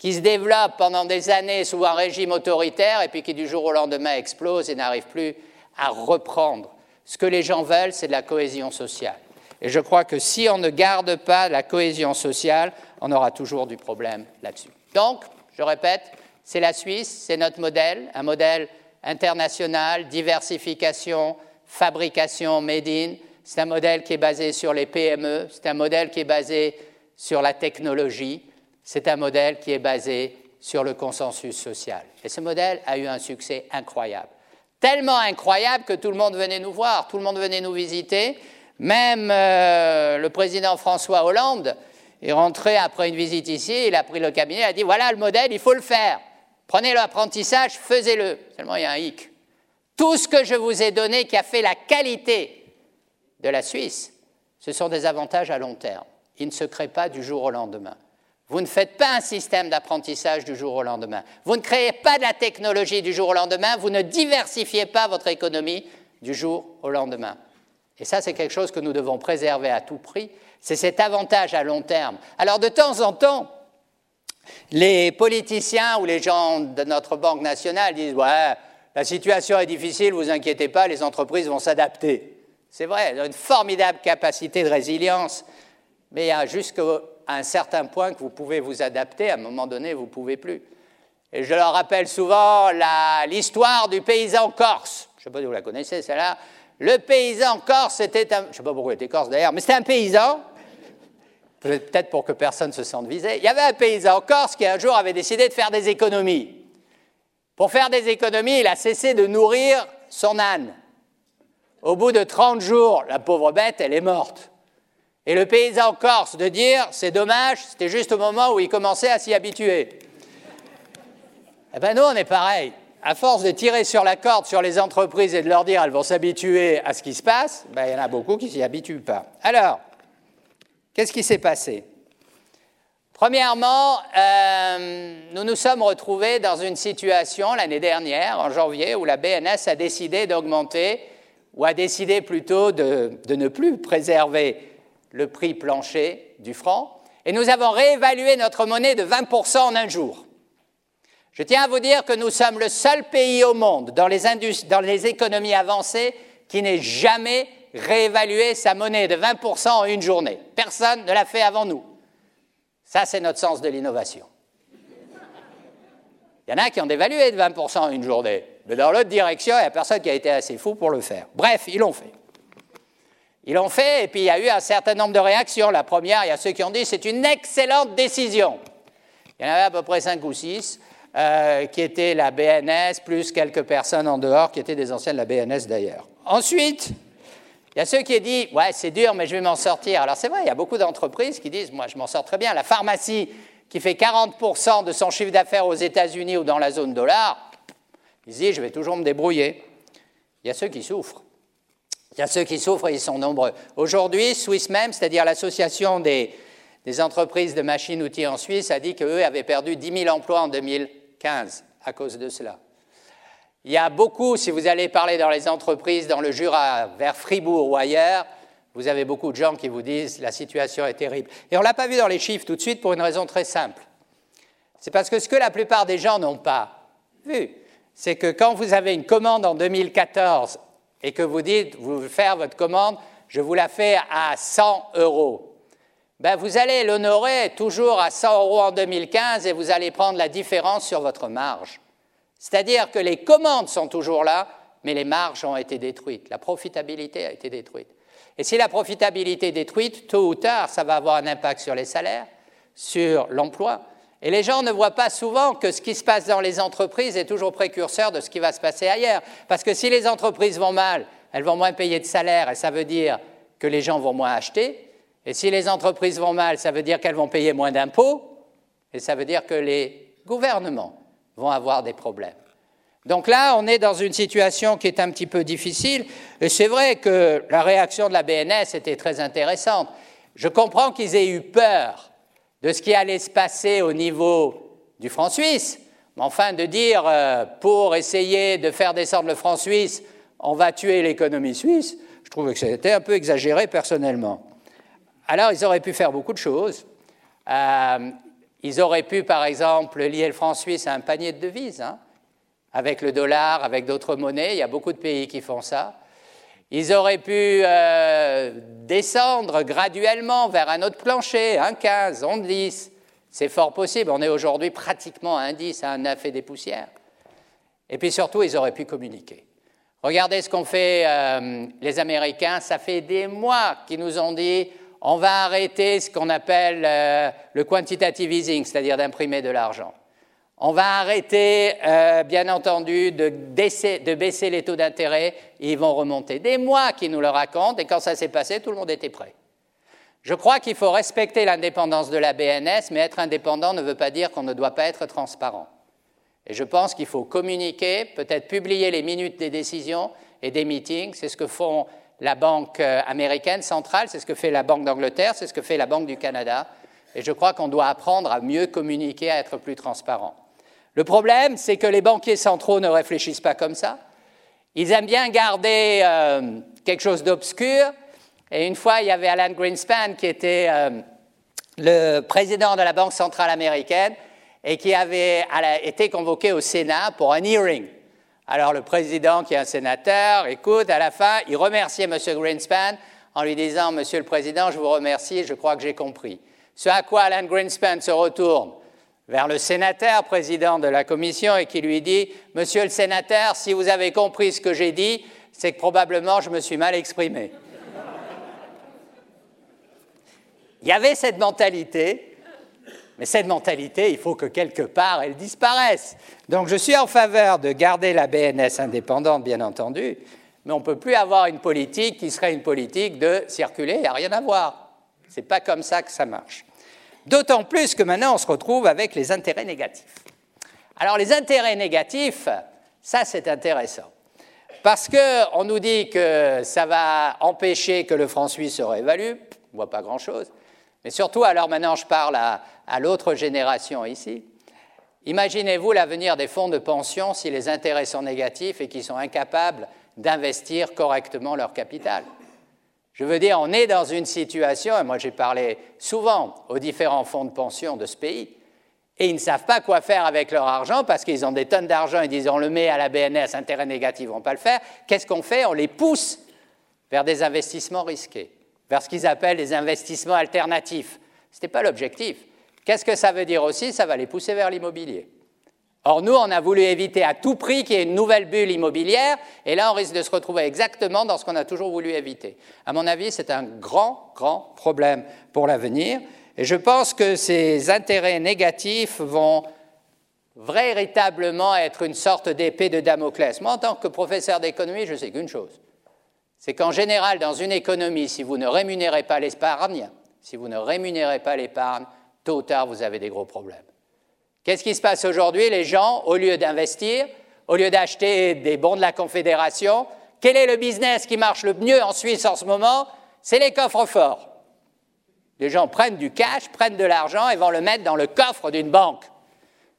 qui se développe pendant des années sous un régime autoritaire et puis qui du jour au lendemain explose et n'arrive plus à reprendre Ce que les gens veulent, c'est de la cohésion sociale. Et je crois que si on ne garde pas la cohésion sociale, on aura toujours du problème là-dessus. Donc, je répète, c'est la Suisse, c'est notre modèle, un modèle international, diversification, fabrication made in. C'est un modèle qui est basé sur les PME, c'est un modèle qui est basé sur la technologie, c'est un modèle qui est basé sur le consensus social. Et ce modèle a eu un succès incroyable. Tellement incroyable que tout le monde venait nous voir, tout le monde venait nous visiter. Même euh, le président François Hollande est rentré après une visite ici, il a pris le cabinet, il a dit voilà le modèle, il faut le faire. Prenez l'apprentissage, faisez-le. Seulement, il y a un hic. Tout ce que je vous ai donné qui a fait la qualité de la Suisse, ce sont des avantages à long terme. Ils ne se créent pas du jour au lendemain. Vous ne faites pas un système d'apprentissage du jour au lendemain. Vous ne créez pas de la technologie du jour au lendemain. Vous ne diversifiez pas votre économie du jour au lendemain. Et ça, c'est quelque chose que nous devons préserver à tout prix. C'est cet avantage à long terme. Alors, de temps en temps, les politiciens ou les gens de notre Banque nationale disent Ouais, la situation est difficile, vous inquiétez pas, les entreprises vont s'adapter. C'est vrai, elles ont une formidable capacité de résilience, mais il y a jusqu'à un certain point que vous pouvez vous adapter, à un moment donné, vous ne pouvez plus. Et je leur rappelle souvent l'histoire du paysan corse. Je ne sais pas si vous la connaissez, celle-là. Le paysan corse, c'était un. Je ne sais pas pourquoi il était corse d'ailleurs, mais c'était un paysan peut-être pour que personne se sente visé, il y avait un paysan Corse qui un jour avait décidé de faire des économies. Pour faire des économies, il a cessé de nourrir son âne. Au bout de 30 jours, la pauvre bête, elle est morte. Et le paysan corse de dire, c'est dommage, c'était juste au moment où il commençait à s'y habituer. Eh bien, nous, on est pareil. À force de tirer sur la corde sur les entreprises et de leur dire, elles vont s'habituer à ce qui se passe, ben, il y en a beaucoup qui ne s'y habituent pas. Alors, Qu'est-ce qui s'est passé? Premièrement, euh, nous nous sommes retrouvés dans une situation l'année dernière, en janvier, où la BNS a décidé d'augmenter, ou a décidé plutôt de, de, ne plus préserver le prix plancher du franc, et nous avons réévalué notre monnaie de 20% en un jour. Je tiens à vous dire que nous sommes le seul pays au monde, dans les, dans les économies avancées, qui n'ait jamais réévaluer sa monnaie de 20% en une journée. Personne ne l'a fait avant nous. Ça, c'est notre sens de l'innovation. Il y en a qui ont dévalué de 20% en une journée, mais dans l'autre direction, il n'y a personne qui a été assez fou pour le faire. Bref, ils l'ont fait. Ils l'ont fait, et puis il y a eu un certain nombre de réactions. La première, il y a ceux qui ont dit c'est une excellente décision. Il y en avait à peu près 5 ou 6 euh, qui étaient la BNS, plus quelques personnes en dehors qui étaient des anciens de la BNS d'ailleurs. Ensuite, il y a ceux qui disent Ouais, c'est dur, mais je vais m'en sortir. Alors, c'est vrai, il y a beaucoup d'entreprises qui disent Moi, je m'en sors très bien. La pharmacie, qui fait 40% de son chiffre d'affaires aux États-Unis ou dans la zone dollar, ils disent Je vais toujours me débrouiller. Il y a ceux qui souffrent. Il y a ceux qui souffrent et ils sont nombreux. Aujourd'hui, Swiss même, c'est-à-dire l'association des, des, entreprises de machines-outils en Suisse, a dit qu'eux avaient perdu 10 000 emplois en 2015 à cause de cela. Il y a beaucoup, si vous allez parler dans les entreprises, dans le Jura, vers Fribourg ou ailleurs, vous avez beaucoup de gens qui vous disent la situation est terrible. Et on ne l'a pas vu dans les chiffres tout de suite pour une raison très simple. C'est parce que ce que la plupart des gens n'ont pas vu, c'est que quand vous avez une commande en 2014 et que vous dites, vous faire votre commande, je vous la fais à 100 euros. Ben, vous allez l'honorer toujours à 100 euros en 2015 et vous allez prendre la différence sur votre marge. C'est-à-dire que les commandes sont toujours là, mais les marges ont été détruites, la profitabilité a été détruite. Et si la profitabilité est détruite, tôt ou tard, ça va avoir un impact sur les salaires, sur l'emploi. Et les gens ne voient pas souvent que ce qui se passe dans les entreprises est toujours précurseur de ce qui va se passer ailleurs. Parce que si les entreprises vont mal, elles vont moins payer de salaire, et ça veut dire que les gens vont moins acheter. Et si les entreprises vont mal, ça veut dire qu'elles vont payer moins d'impôts, et ça veut dire que les gouvernements vont avoir des problèmes. Donc là, on est dans une situation qui est un petit peu difficile, et c'est vrai que la réaction de la BNS était très intéressante. Je comprends qu'ils aient eu peur de ce qui allait se passer au niveau du franc suisse, mais enfin de dire, euh, pour essayer de faire descendre le franc suisse, on va tuer l'économie suisse, je trouvais que c'était un peu exagéré personnellement. Alors, ils auraient pu faire beaucoup de choses. Euh, ils auraient pu, par exemple, lier le franc suisse à un panier de devises, hein, avec le dollar, avec d'autres monnaies. Il y a beaucoup de pays qui font ça. Ils auraient pu euh, descendre graduellement vers un autre plancher, un 15, un 10. C'est fort possible. On est aujourd'hui pratiquement à un 10, à un 9 et des poussières. Et puis surtout, ils auraient pu communiquer. Regardez ce qu'ont fait euh, les Américains. Ça fait des mois qu'ils nous ont dit on va arrêter ce qu'on appelle euh, le quantitative easing, c'est-à-dire d'imprimer de l'argent. On va arrêter, euh, bien entendu, de, baisser les taux d'intérêt ils vont remonter. Des mois qu'ils nous le racontent et quand ça s'est passé, tout le monde était prêt. Je crois qu'il faut respecter l'indépendance de la BNS, mais être indépendant ne veut pas dire qu'on ne doit pas être transparent. Et je pense qu'il faut communiquer, peut-être publier les minutes des décisions et des meetings. C'est ce que font la Banque euh, américaine centrale, c'est ce que fait la Banque d'Angleterre, c'est ce que fait la Banque du Canada. Et je crois qu'on doit apprendre à mieux communiquer, à être plus transparent. Le problème, c'est que les banquiers centraux ne réfléchissent pas comme ça. Ils aiment bien garder euh, quelque chose d'obscur. Et une fois, il y avait Alan Greenspan qui était euh, le président de la Banque centrale américaine et qui avait été convoqué au Sénat pour un hearing. Alors le président, qui est un sénateur, écoute, à la fin, il remerciait M. Greenspan en lui disant Monsieur le Président, je vous remercie, je crois que j'ai compris. Ce à quoi Alan Greenspan se retourne vers le sénateur, président de la commission, et qui lui dit Monsieur le sénateur, si vous avez compris ce que j'ai dit, c'est que probablement je me suis mal exprimé. Il y avait cette mentalité mais cette mentalité, il faut que quelque part, elle disparaisse. Donc je suis en faveur de garder la BNS indépendante, bien entendu, mais on ne peut plus avoir une politique qui serait une politique de circuler, il n'y a rien à voir. Ce n'est pas comme ça que ça marche. D'autant plus que maintenant, on se retrouve avec les intérêts négatifs. Alors les intérêts négatifs, ça c'est intéressant. Parce qu'on nous dit que ça va empêcher que le franc suisse se réévalue, on ne voit pas grand-chose. Mais surtout, alors maintenant je parle à, à l'autre génération ici, imaginez-vous l'avenir des fonds de pension si les intérêts sont négatifs et qu'ils sont incapables d'investir correctement leur capital. Je veux dire, on est dans une situation, et moi j'ai parlé souvent aux différents fonds de pension de ce pays, et ils ne savent pas quoi faire avec leur argent parce qu'ils ont des tonnes d'argent, ils disent on le met à la BNS, intérêt négatif, ils ne vont pas le faire. Qu'est-ce qu'on fait? On les pousse vers des investissements risqués vers ce qu'ils appellent les investissements alternatifs. Ce n'était pas l'objectif. Qu'est-ce que ça veut dire aussi? Ça va les pousser vers l'immobilier. Or, nous, on a voulu éviter à tout prix qu'il y ait une nouvelle bulle immobilière, et là, on risque de se retrouver exactement dans ce qu'on a toujours voulu éviter. À mon avis, c'est un grand, grand problème pour l'avenir, et je pense que ces intérêts négatifs vont véritablement être une sorte d'épée de Damoclès. Moi, en tant que professeur d'économie, je sais qu'une chose, c'est qu'en général, dans une économie, si vous ne rémunérez pas l'épargne, si vous ne rémunérez pas l'épargne, tôt ou tard, vous avez des gros problèmes. Qu'est-ce qui se passe aujourd'hui? Les gens, au lieu d'investir, au lieu d'acheter des bons de la Confédération, quel est le business qui marche le mieux en Suisse en ce moment? C'est les coffres forts. Les gens prennent du cash, prennent de l'argent et vont le mettre dans le coffre d'une banque.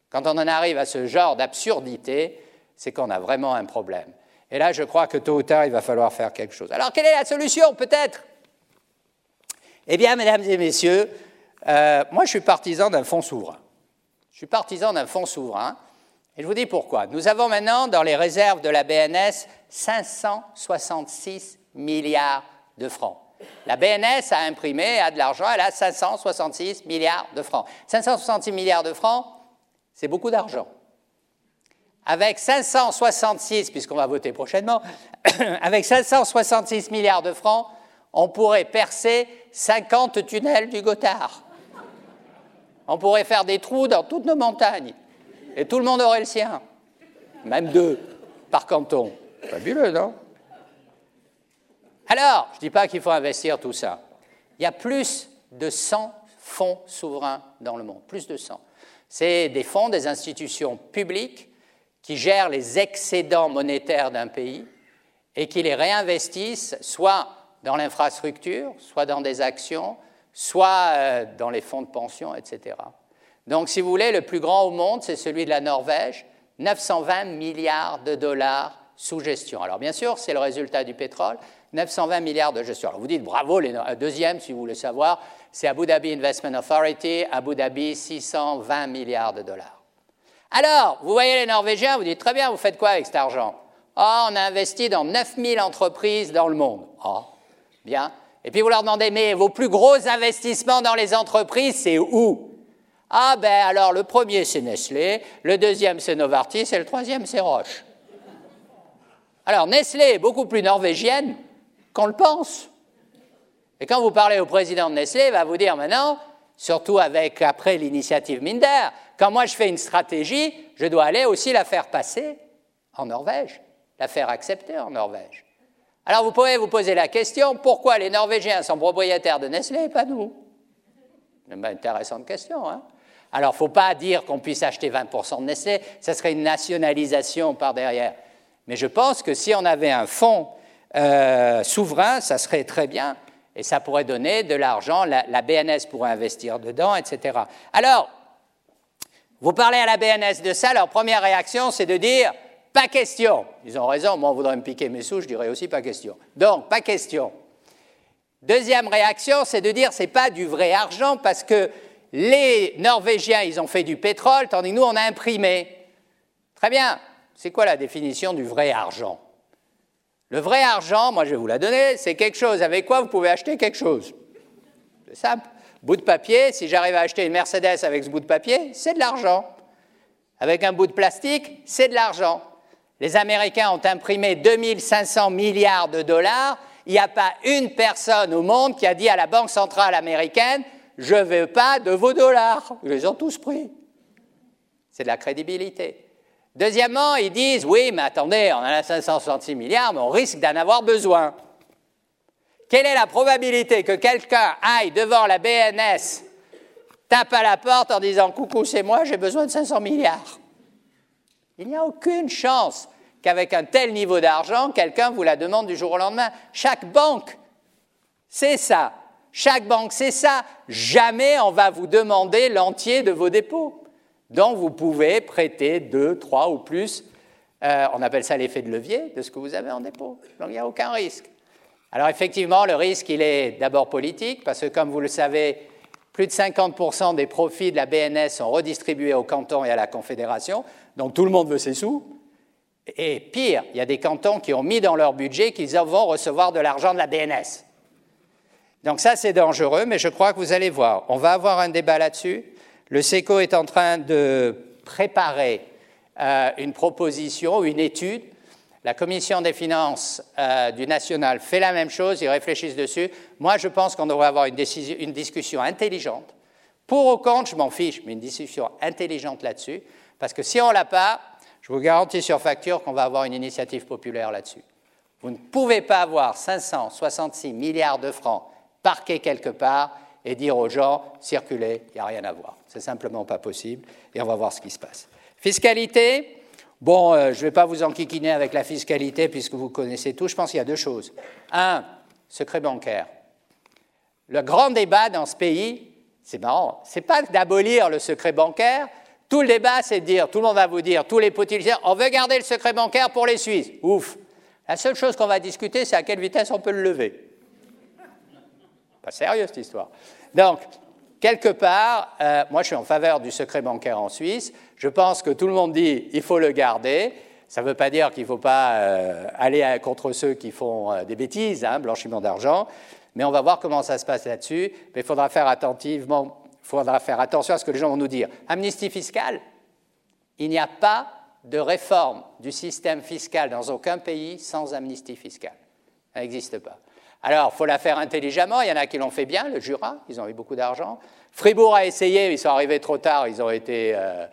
Quand on en arrive à ce genre d'absurdité, c'est qu'on a vraiment un problème. Et là, je crois que tôt ou tard, il va falloir faire quelque chose. Alors, quelle est la solution, peut-être? Eh bien, mesdames et messieurs, euh, moi, je suis partisan d'un fonds souverain. Je suis partisan d'un fonds souverain. Et je vous dis pourquoi. Nous avons maintenant, dans les réserves de la BNS, 566 milliards de francs. La BNS a imprimé, a de l'argent, elle a 566 milliards de francs. 566 milliards de francs, c'est beaucoup d'argent avec 566, puisqu'on va voter prochainement, avec 566 milliards de francs, on pourrait percer 50 tunnels du Gothard. On pourrait faire des trous dans toutes nos montagnes. Et tout le monde aurait le sien. Même deux par canton. Fabuleux, non? Alors, je ne dis pas qu'il faut investir tout ça. Il y a plus de 100 fonds souverains dans le monde. Plus de 100. C'est des fonds des institutions publiques qui gèrent les excédents monétaires d'un pays et qui les réinvestissent soit dans l'infrastructure, soit dans des actions, soit euh, dans les fonds de pension, etc. Donc, si vous voulez, le plus grand au monde, c'est celui de la Norvège, 920 milliards de dollars sous gestion. Alors bien sûr, c'est le résultat du pétrole, 920 milliards de gestion. Alors vous dites bravo, deuxième, si vous voulez savoir, c'est Abu Dhabi Investment Authority, Abu Dhabi 620 milliards de dollars. Alors, vous voyez les Norvégiens, vous dites très bien, vous faites quoi avec cet argent? Oh, on a investi dans 9000 entreprises dans le monde. Oh, bien. Et puis vous leur demandez, mais vos plus gros investissements dans les entreprises, c'est où? Ah ben alors, le premier c'est Nestlé, le deuxième c'est Novartis et le troisième c'est Roche. Alors Nestlé est beaucoup plus norvégienne qu'on le pense. Et quand vous parlez au président de Nestlé, il va vous dire maintenant, surtout avec après l'initiative Minder, quand moi je fais une stratégie, je dois aller aussi la faire passer en Norvège, la faire accepter en Norvège. Alors vous pouvez vous poser la question, pourquoi les Norvégiens sont propriétaires de Nestlé et pas nous? Une intéressante question. Hein Alors il ne faut pas dire qu'on puisse acheter 20% de Nestlé, ça serait une nationalisation par derrière. Mais je pense que si on avait un fonds euh, souverain, ça serait très bien et ça pourrait donner de l'argent, la, la, BNS pourrait investir dedans, etc. Alors, vous parlez à la BNS de ça, leur première réaction, c'est de dire pas question. Ils ont raison, moi on voudrait me piquer mes sous, je dirais aussi pas question. Donc, pas question. Deuxième réaction, c'est de dire c'est pas du vrai argent parce que les Norvégiens, ils ont fait du pétrole, tandis que nous, on a imprimé. Très bien. C'est quoi la définition du vrai argent? Le vrai argent, moi je vais vous la donner, c'est quelque chose avec quoi vous pouvez acheter quelque chose. C'est simple. Bout de papier, si j'arrive à acheter une Mercedes avec ce bout de papier, c'est de l'argent. Avec un bout de plastique, c'est de l'argent. Les Américains ont imprimé 2500 milliards de dollars. Il n'y a pas une personne au monde qui a dit à la Banque centrale américaine Je ne veux pas de vos dollars. Ils les ont tous pris. C'est de la crédibilité. Deuxièmement, ils disent Oui, mais attendez, on en a 566 milliards, mais on risque d'en avoir besoin. Quelle est la probabilité que quelqu'un aille devant la BNS, tape à la porte en disant Coucou, c'est moi, j'ai besoin de 500 milliards Il n'y a aucune chance qu'avec un tel niveau d'argent, quelqu'un vous la demande du jour au lendemain. Chaque banque, c'est ça. Chaque banque, c'est ça. Jamais on va vous demander l'entier de vos dépôts. Donc vous pouvez prêter deux, trois ou plus. Euh, on appelle ça l'effet de levier de ce que vous avez en dépôt. Donc il n'y a aucun risque. Alors effectivement, le risque, il est d'abord politique, parce que comme vous le savez, plus de 50% des profits de la BNS sont redistribués au canton et à la Confédération, donc tout le monde veut ses sous. Et pire, il y a des cantons qui ont mis dans leur budget qu'ils vont recevoir de l'argent de la BNS. Donc ça, c'est dangereux, mais je crois que vous allez voir. On va avoir un débat là-dessus. Le SECO est en train de préparer euh, une proposition, une étude. La commission des finances euh, du national fait la même chose, ils réfléchissent dessus. Moi, je pense qu'on devrait avoir une, une discussion intelligente. Pour ou contre, je m'en fiche, mais une discussion intelligente là-dessus, parce que si on ne l'a pas, je vous garantis sur facture qu'on va avoir une initiative populaire là-dessus. Vous ne pouvez pas avoir 566 milliards de francs parqués quelque part et dire aux gens circulez, il n'y a rien à voir. C'est simplement pas possible et on va voir ce qui se passe. Fiscalité, bon, euh, je ne vais pas vous enquiquiner avec la fiscalité puisque vous connaissez tout. Je pense qu'il y a deux choses. Un, secret bancaire. Le grand débat dans ce pays, c'est marrant, c'est pas d'abolir le secret bancaire, tout le débat, c'est de dire, tout le monde va vous dire, tous les potiers, on veut garder le secret bancaire pour les Suisses. Ouf. La seule chose qu'on va discuter, c'est à quelle vitesse on peut le lever. Pas sérieux cette histoire. Donc, quelque part, euh, moi je suis en faveur du secret bancaire en Suisse. Je pense que tout le monde dit il faut le garder. Ça ne veut pas dire qu'il ne faut pas euh, aller contre ceux qui font euh, des bêtises, hein, blanchiment d'argent, mais on va voir comment ça se passe là-dessus. Mais il faudra faire attentivement faudra faire attention à ce que les gens vont nous dire. Amnistie fiscale, il n'y a pas de réforme du système fiscal dans aucun pays sans amnistie fiscale. Ça n'existe pas. Alors, il faut la faire intelligemment. Il y en a qui l'ont fait bien, le Jura, ils ont eu beaucoup d'argent. Fribourg a essayé, ils sont arrivés trop tard, ils ont été euh,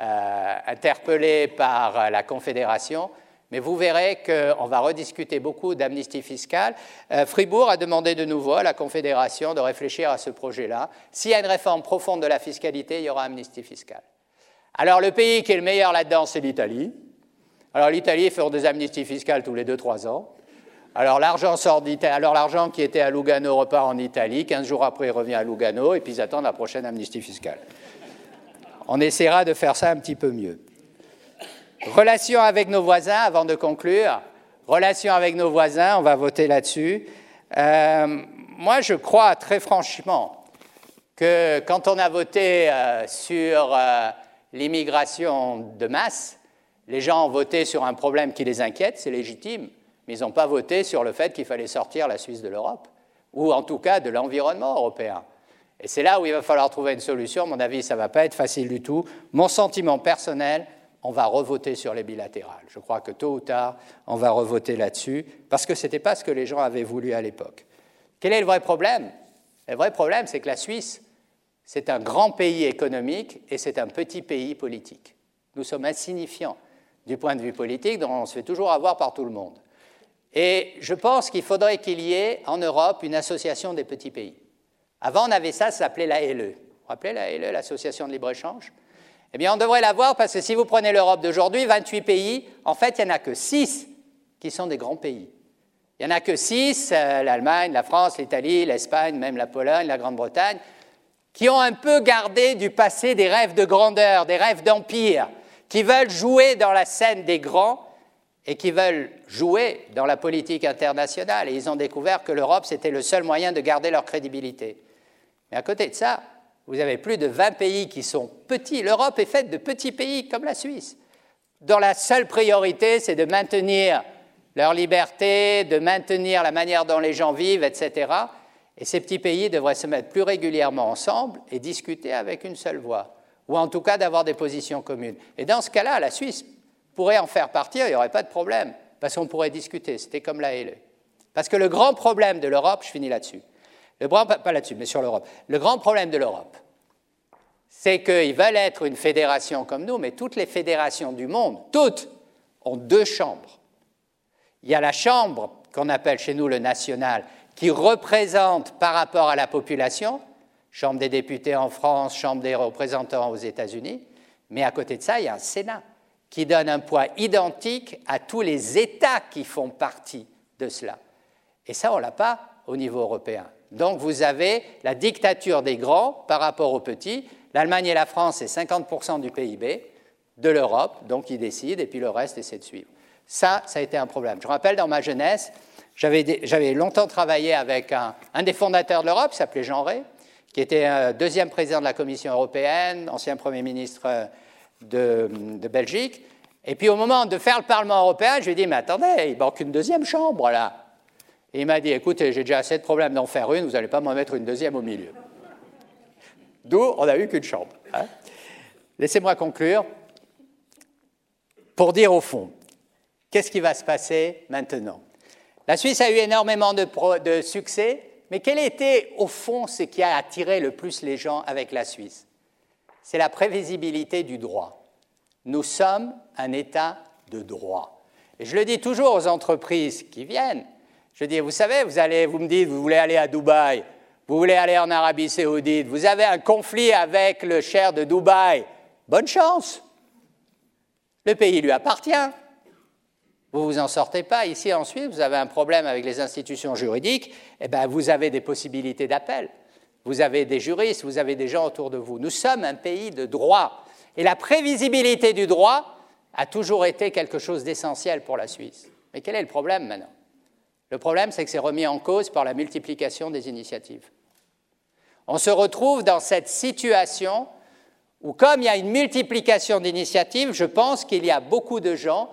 euh, interpellés par la Confédération. Mais vous verrez qu'on va rediscuter beaucoup d'amnistie fiscale. Euh, Fribourg a demandé de nouveau à la Confédération de réfléchir à ce projet-là. S'il y a une réforme profonde de la fiscalité, il y aura amnistie fiscale. Alors le pays qui est le meilleur là-dedans, c'est l'Italie. Alors l'Italie fait des amnisties fiscales tous les 2-3 ans. Alors l'argent Alors l'argent qui était à Lugano repart en Italie. 15 jours après, il revient à Lugano et puis ils attendent la prochaine amnistie fiscale. On essaiera de faire ça un petit peu mieux. Relations avec nos voisins, avant de conclure. Relations avec nos voisins, on va voter là-dessus. Euh, moi, je crois très franchement que quand on a voté euh, sur euh, l'immigration de masse, les gens ont voté sur un problème qui les inquiète, c'est légitime, mais ils n'ont pas voté sur le fait qu'il fallait sortir la Suisse de l'Europe, ou en tout cas de l'environnement européen. Et c'est là où il va falloir trouver une solution. Mon avis, ça ne va pas être facile du tout. Mon sentiment personnel, on va revoter sur les bilatérales. Je crois que tôt ou tard, on va revoter là-dessus, parce que ce n'était pas ce que les gens avaient voulu à l'époque. Quel est le vrai problème? Le vrai problème, c'est que la Suisse, c'est un grand pays économique et c'est un petit pays politique. Nous sommes insignifiants du point de vue politique, dont on se fait toujours avoir par tout le monde. Et je pense qu'il faudrait qu'il y ait en Europe une association des petits pays. Avant, on avait ça, ça s'appelait la LE. Vous vous rappelez la LE, l'association de libre-échange? Eh bien, on devrait l'avoir parce que si vous prenez l'Europe d'aujourd'hui, 28 pays, en fait, il n'y en a que 6 qui sont des grands pays. Il n'y en a que 6, euh, l'Allemagne, la France, l'Italie, l'Espagne, même la Pologne, la Grande-Bretagne, qui ont un peu gardé du passé des rêves de grandeur, des rêves d'empire, qui veulent jouer dans la scène des grands et qui veulent jouer dans la politique internationale. Et ils ont découvert que l'Europe, c'était le seul moyen de garder leur crédibilité. Mais à côté de ça, vous avez plus de 20 pays qui sont petits. L'Europe est faite de petits pays comme la Suisse, dont la seule priorité, c'est de maintenir leur liberté, de maintenir la manière dont les gens vivent, etc. Et ces petits pays devraient se mettre plus régulièrement ensemble et discuter avec une seule voix, ou en tout cas d'avoir des positions communes. Et dans ce cas-là, la Suisse pourrait en faire partie, il n'y aurait pas de problème, parce qu'on pourrait discuter. C'était comme la LE. Parce que le grand problème de l'Europe, je finis là-dessus, le grand, pas là-dessus, mais sur l'Europe, le grand problème de l'Europe, c'est qu'ils veulent être une fédération comme nous, mais toutes les fédérations du monde, toutes, ont deux chambres. Il y a la chambre qu'on appelle chez nous le national, qui représente par rapport à la population, Chambre des députés en France, Chambre des représentants aux États-Unis, mais à côté de ça, il y a un Sénat qui donne un poids identique à tous les États qui font partie de cela. Et ça, on ne l'a pas au niveau européen. Donc vous avez la dictature des grands par rapport aux petits. L'Allemagne et la France, c'est 50% du PIB de l'Europe, donc ils décident, et puis le reste essaie de suivre. Ça, ça a été un problème. Je me rappelle dans ma jeunesse, j'avais longtemps travaillé avec un, des fondateurs de l'Europe, qui s'appelait Jean Rey, qui était un deuxième président de la Commission européenne, ancien Premier ministre de, de, Belgique. Et puis au moment de faire le Parlement européen, je lui ai dit, mais attendez, il manque une deuxième chambre là. Et il m'a dit, écoutez, j'ai déjà assez de problèmes d'en faire une, vous n'allez pas m'en mettre une deuxième au milieu. D'où on n'a eu qu'une chambre. Hein. Laissez-moi conclure pour dire au fond, qu'est-ce qui va se passer maintenant? La Suisse a eu énormément de, de succès, mais quel était au fond ce qui a attiré le plus les gens avec la Suisse? C'est la prévisibilité du droit. Nous sommes un État de droit. Et je le dis toujours aux entreprises qui viennent. Je dis, vous savez, vous, allez, vous me dites, vous voulez aller à Dubaï, vous voulez aller en Arabie saoudite, vous avez un conflit avec le cher de Dubaï. Bonne chance. Le pays lui appartient. Vous vous en sortez pas. Ici, ensuite, vous avez un problème avec les institutions juridiques, eh bien, vous avez des possibilités d'appel. Vous avez des juristes, vous avez des gens autour de vous. Nous sommes un pays de droit. Et la prévisibilité du droit a toujours été quelque chose d'essentiel pour la Suisse. Mais quel est le problème maintenant? Le problème, c'est que c'est remis en cause par la multiplication des initiatives. On se retrouve dans cette situation où, comme il y a une multiplication d'initiatives, je pense qu'il y a beaucoup de gens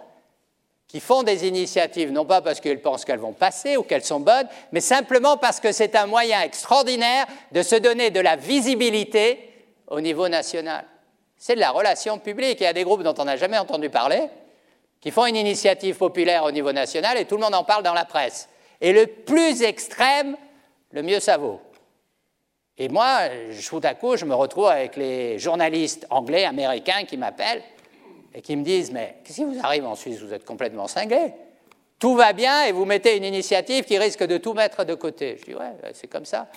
qui font des initiatives, non pas parce qu'ils pensent qu'elles vont passer ou qu'elles sont bonnes, mais simplement parce que c'est un moyen extraordinaire de se donner de la visibilité au niveau national. C'est de la relation publique. Il y a des groupes dont on n'a jamais entendu parler, qui font une initiative populaire au niveau national et tout le monde en parle dans la presse. Et le plus extrême, le mieux ça vaut. Et moi, tout à coup, je me retrouve avec les journalistes anglais, américains qui m'appellent et qui me disent Mais qu'est-ce qui vous arrive en Suisse? Vous êtes complètement cinglé. Tout va bien et vous mettez une initiative qui risque de tout mettre de côté. Je dis Ouais, c'est comme ça.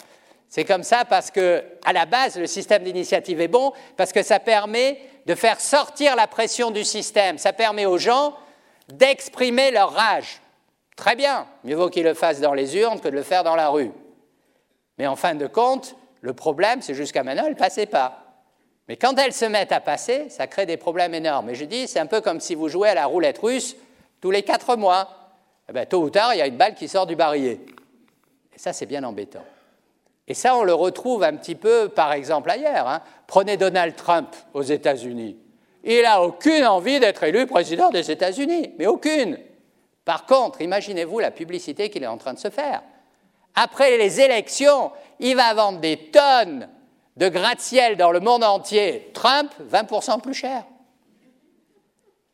C'est comme ça parce que, la base, le système d'initiative est bon, parce que ça permet de faire sortir la pression du système. Ça permet aux gens d'exprimer leur rage. Très bien, mieux vaut qu'ils le fassent dans les urnes que de le faire dans la rue. Mais en fin de compte, le problème, c'est jusqu'à maintenant, elle ne passait pas. Mais quand elles se mettent à passer, ça crée des problèmes énormes. Et je dis, c'est un peu comme si vous jouez à la roulette russe tous les quatre mois. Eh bien, tôt ou tard, il y a une balle qui sort du barillet. Et ça, c'est bien embêtant. Et ça, on le retrouve un petit peu, par exemple, ailleurs. Hein. Prenez Donald Trump aux États-Unis. Il n'a aucune envie d'être élu président des États-Unis, mais aucune. Par contre, imaginez-vous la publicité qu'il est en train de se faire. Après les élections, il va vendre des tonnes de gratte-ciel dans le monde entier. Trump, 20% plus cher.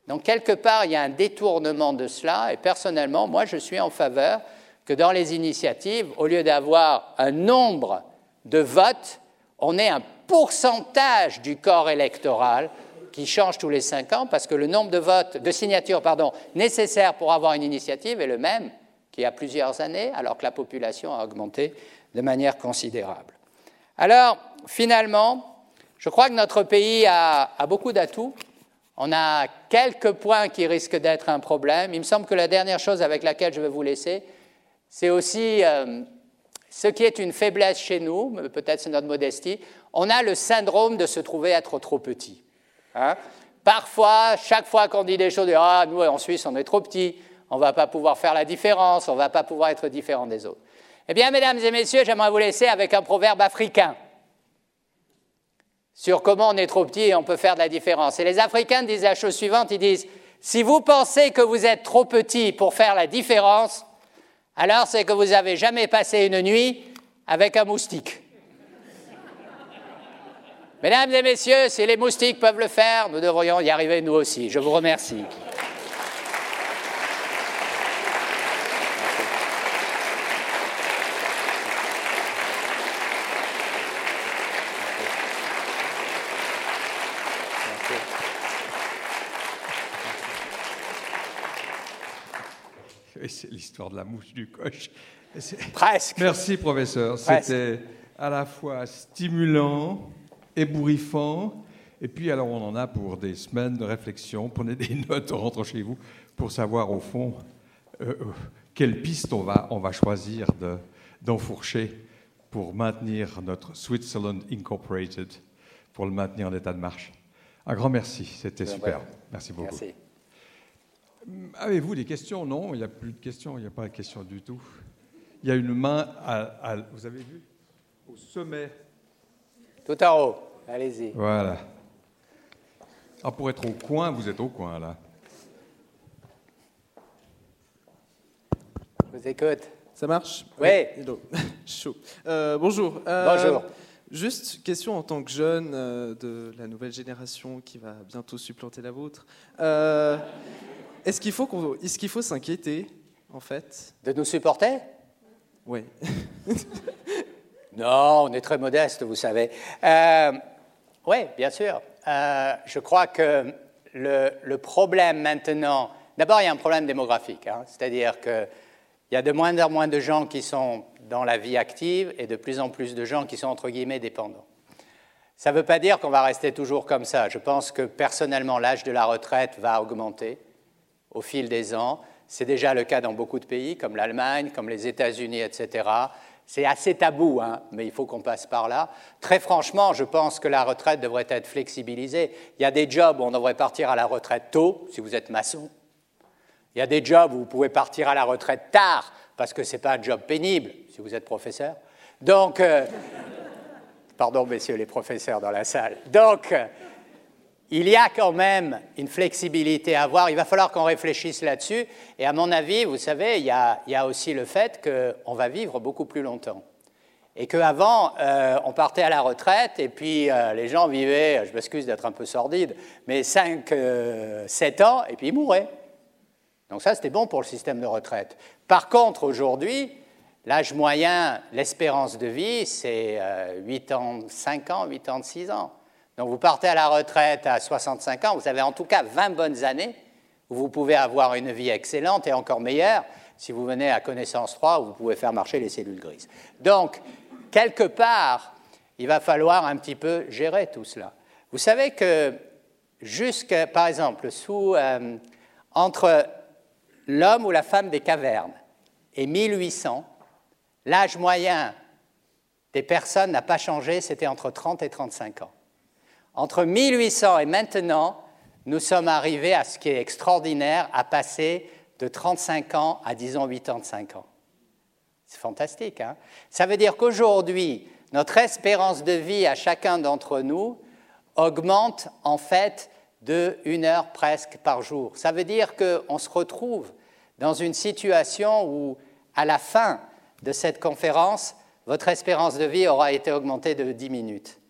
Donc, quelque part, il y a un détournement de cela, et personnellement, moi, je suis en faveur que dans les initiatives, au lieu d'avoir un nombre de votes, on ait un pourcentage du corps électoral qui change tous les cinq ans, parce que le nombre de votes, de signatures, pardon, nécessaires pour avoir une initiative est le même qu'il y a plusieurs années, alors que la population a augmenté de manière considérable. Alors, finalement, je crois que notre pays a, a beaucoup d'atouts. On a quelques points qui risquent d'être un problème. Il me semble que la dernière chose avec laquelle je vais vous laisser, c'est aussi euh, ce qui est une faiblesse chez nous, peut-être c'est notre modestie, on a le syndrome de se trouver être trop petit. Hein. Parfois, chaque fois qu'on dit des choses, ah, nous en Suisse on est trop petit, on ne va pas pouvoir faire la différence, on ne va pas pouvoir être différent des autres. Eh bien, mesdames et messieurs, j'aimerais vous laisser avec un proverbe africain sur comment on est trop petit et on peut faire de la différence. Et les Africains disent la chose suivante, ils disent, si vous pensez que vous êtes trop petit pour faire la différence, alors c'est que vous n'avez jamais passé une nuit avec un moustique. Mesdames et messieurs, si les moustiques peuvent le faire, nous devrions y arriver nous aussi. Je vous remercie. C'est l'histoire de la mouche du coche. Presque. Merci, professeur. C'était à la fois stimulant, ébouriffant, et puis alors on en a pour des semaines de réflexion. Prenez des notes, rentrez chez vous pour savoir au fond euh, euh, quelle piste on va, on va choisir d'enfourcher pour maintenir notre Switzerland Incorporated, pour le maintenir en état de marche. Un grand merci, c'était super. Merci beaucoup. Merci. Avez-vous des questions? Non, il n'y a plus de questions, il n'y a pas de questions du tout. Il y a une main, à, vous avez vu? Au sommet. Tout en haut, allez-y. Voilà. Ah, pour être au coin, vous êtes au coin là. Je vous écoute. Ça marche? Oui. Chaud. Euh, bonjour. Euh, bonjour. Juste question en tant que jeune euh, de la nouvelle génération qui va bientôt supplanter la vôtre. Est-ce qu'il faut, est qu'il faut s'inquiéter, en fait? De nous supporter? Oui. non, on est très modeste, vous savez. Euh, oui, bien sûr. Euh, je crois que le, problème maintenant, d'abord il y a un problème démographique, hein. c'est-à-dire qu'il y a de moins en moins de gens qui sont dans la vie active et de plus en plus de gens qui sont entre guillemets dépendants. Ça ne veut pas dire qu'on va rester toujours comme ça. Je pense que personnellement l'âge de la retraite va augmenter au fil des ans. C'est déjà le cas dans beaucoup de pays, comme l'Allemagne, comme les États-Unis, etc. C'est assez tabou, hein, mais il faut qu'on passe par là. Très franchement, je pense que la retraite devrait être flexibilisée. Il y a des jobs où on devrait partir à la retraite tôt, si vous êtes maçon. Il y a des jobs où vous pouvez partir à la retraite tard, parce que ce n'est pas un job pénible, si vous êtes professeur. Donc, euh, pardon, messieurs les professeurs dans la salle. Donc, il y a quand même une flexibilité à avoir. Il va falloir qu'on réfléchisse là-dessus. Et à mon avis, vous savez, il y a, aussi le fait qu'on va vivre beaucoup plus longtemps. Et qu'avant, euh, on partait à la retraite et puis euh, les gens vivaient, je m'excuse d'être un peu sordide, mais 5, 7 euh, ans et puis ils mouraient. Donc ça, c'était bon pour le système de retraite. Par contre, aujourd'hui, l'âge moyen, l'espérance de vie, c'est 8 ans, 5 ans, 8 ans, 6 ans. Donc vous partez à la retraite à 65 ans, vous avez en tout cas 20 bonnes années où vous pouvez avoir une vie excellente et encore meilleure si vous venez à connaissance 3 où vous pouvez faire marcher les cellules grises. Donc, quelque part, il va falloir un petit peu gérer tout cela. Vous savez que jusque, par exemple, sous, euh, entre l'homme ou la femme des cavernes et 1800, l'âge moyen des personnes n'a pas changé, c'était entre 30 et 35 ans. Entre 1800 et maintenant, nous sommes arrivés à ce qui est extraordinaire, à passer de 35 ans à, disons, 85 ans. C'est fantastique. Hein Ça veut dire qu'aujourd'hui, notre espérance de vie à chacun d'entre nous augmente en fait de une heure presque par jour. Ça veut dire qu'on se retrouve dans une situation où, à la fin de cette conférence, votre espérance de vie aura été augmentée de 10 minutes.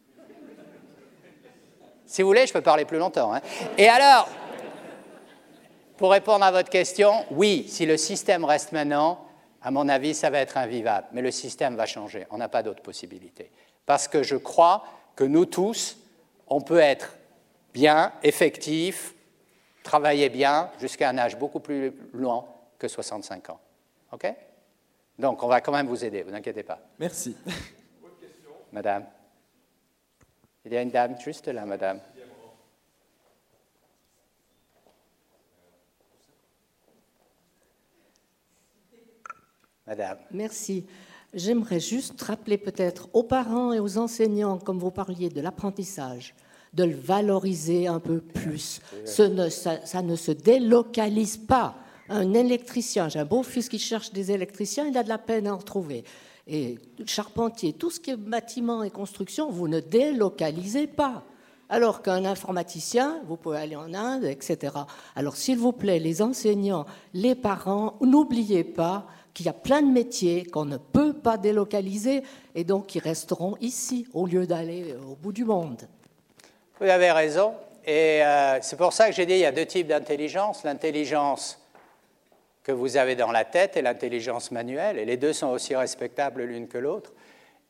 Si vous voulez, je peux parler plus longtemps. Hein. Et alors, pour répondre à votre question, oui, si le système reste maintenant, à mon avis, ça va être invivable. Mais le système va changer. On n'a pas d'autre possibilité. Parce que je crois que nous tous, on peut être bien, effectif, travailler bien jusqu'à un âge beaucoup plus loin que 65 ans. OK? Donc, on va quand même vous aider, vous inquiétez pas. Merci. Madame. Il y a une dame juste là, madame. Madame. Merci. J'aimerais juste rappeler peut-être aux parents et aux enseignants, comme vous parliez de l'apprentissage, de le valoriser un peu plus. ça, ne se délocalise pas. Un électricien, j'ai un beau-fils qui cherche des électriciens, il a de la peine à en trouver. Et charpentier, tout ce qui est bâtiment et construction, vous ne délocalisez pas. Alors qu'un informaticien, vous pouvez aller en Inde, etc. Alors s'il vous plaît, les enseignants, les parents, n'oubliez pas qu'il y a plein de métiers qu'on ne peut pas délocaliser et donc qui resteront ici au lieu d'aller au bout du monde. Vous avez raison. Et euh, c'est pour ça que j'ai dit qu'il y a deux types d'intelligence. L'intelligence que vous avez dans la tête et l'intelligence manuelle. Et les deux sont aussi respectables l'une que l'autre.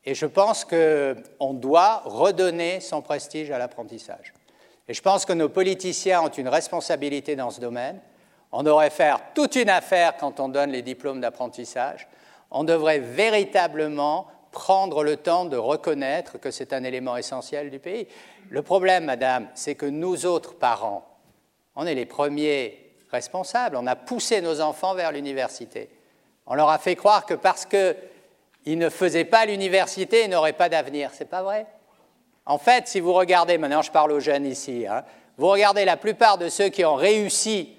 Et je pense qu'on doit redonner son prestige à l'apprentissage. Et je pense que nos politiciens ont une responsabilité dans ce domaine. On devrait faire toute une affaire quand on donne les diplômes d'apprentissage. On devrait véritablement prendre le temps de reconnaître que c'est un élément essentiel du pays. Le problème, madame, c'est que nous autres parents, on est les premiers responsables. On a poussé nos enfants vers l'université. On leur a fait croire que parce qu'ils ne faisaient pas l'université, ils n'auraient pas d'avenir. C'est pas vrai. En fait, si vous regardez, maintenant je parle aux jeunes ici, hein, vous regardez la plupart de ceux qui ont réussi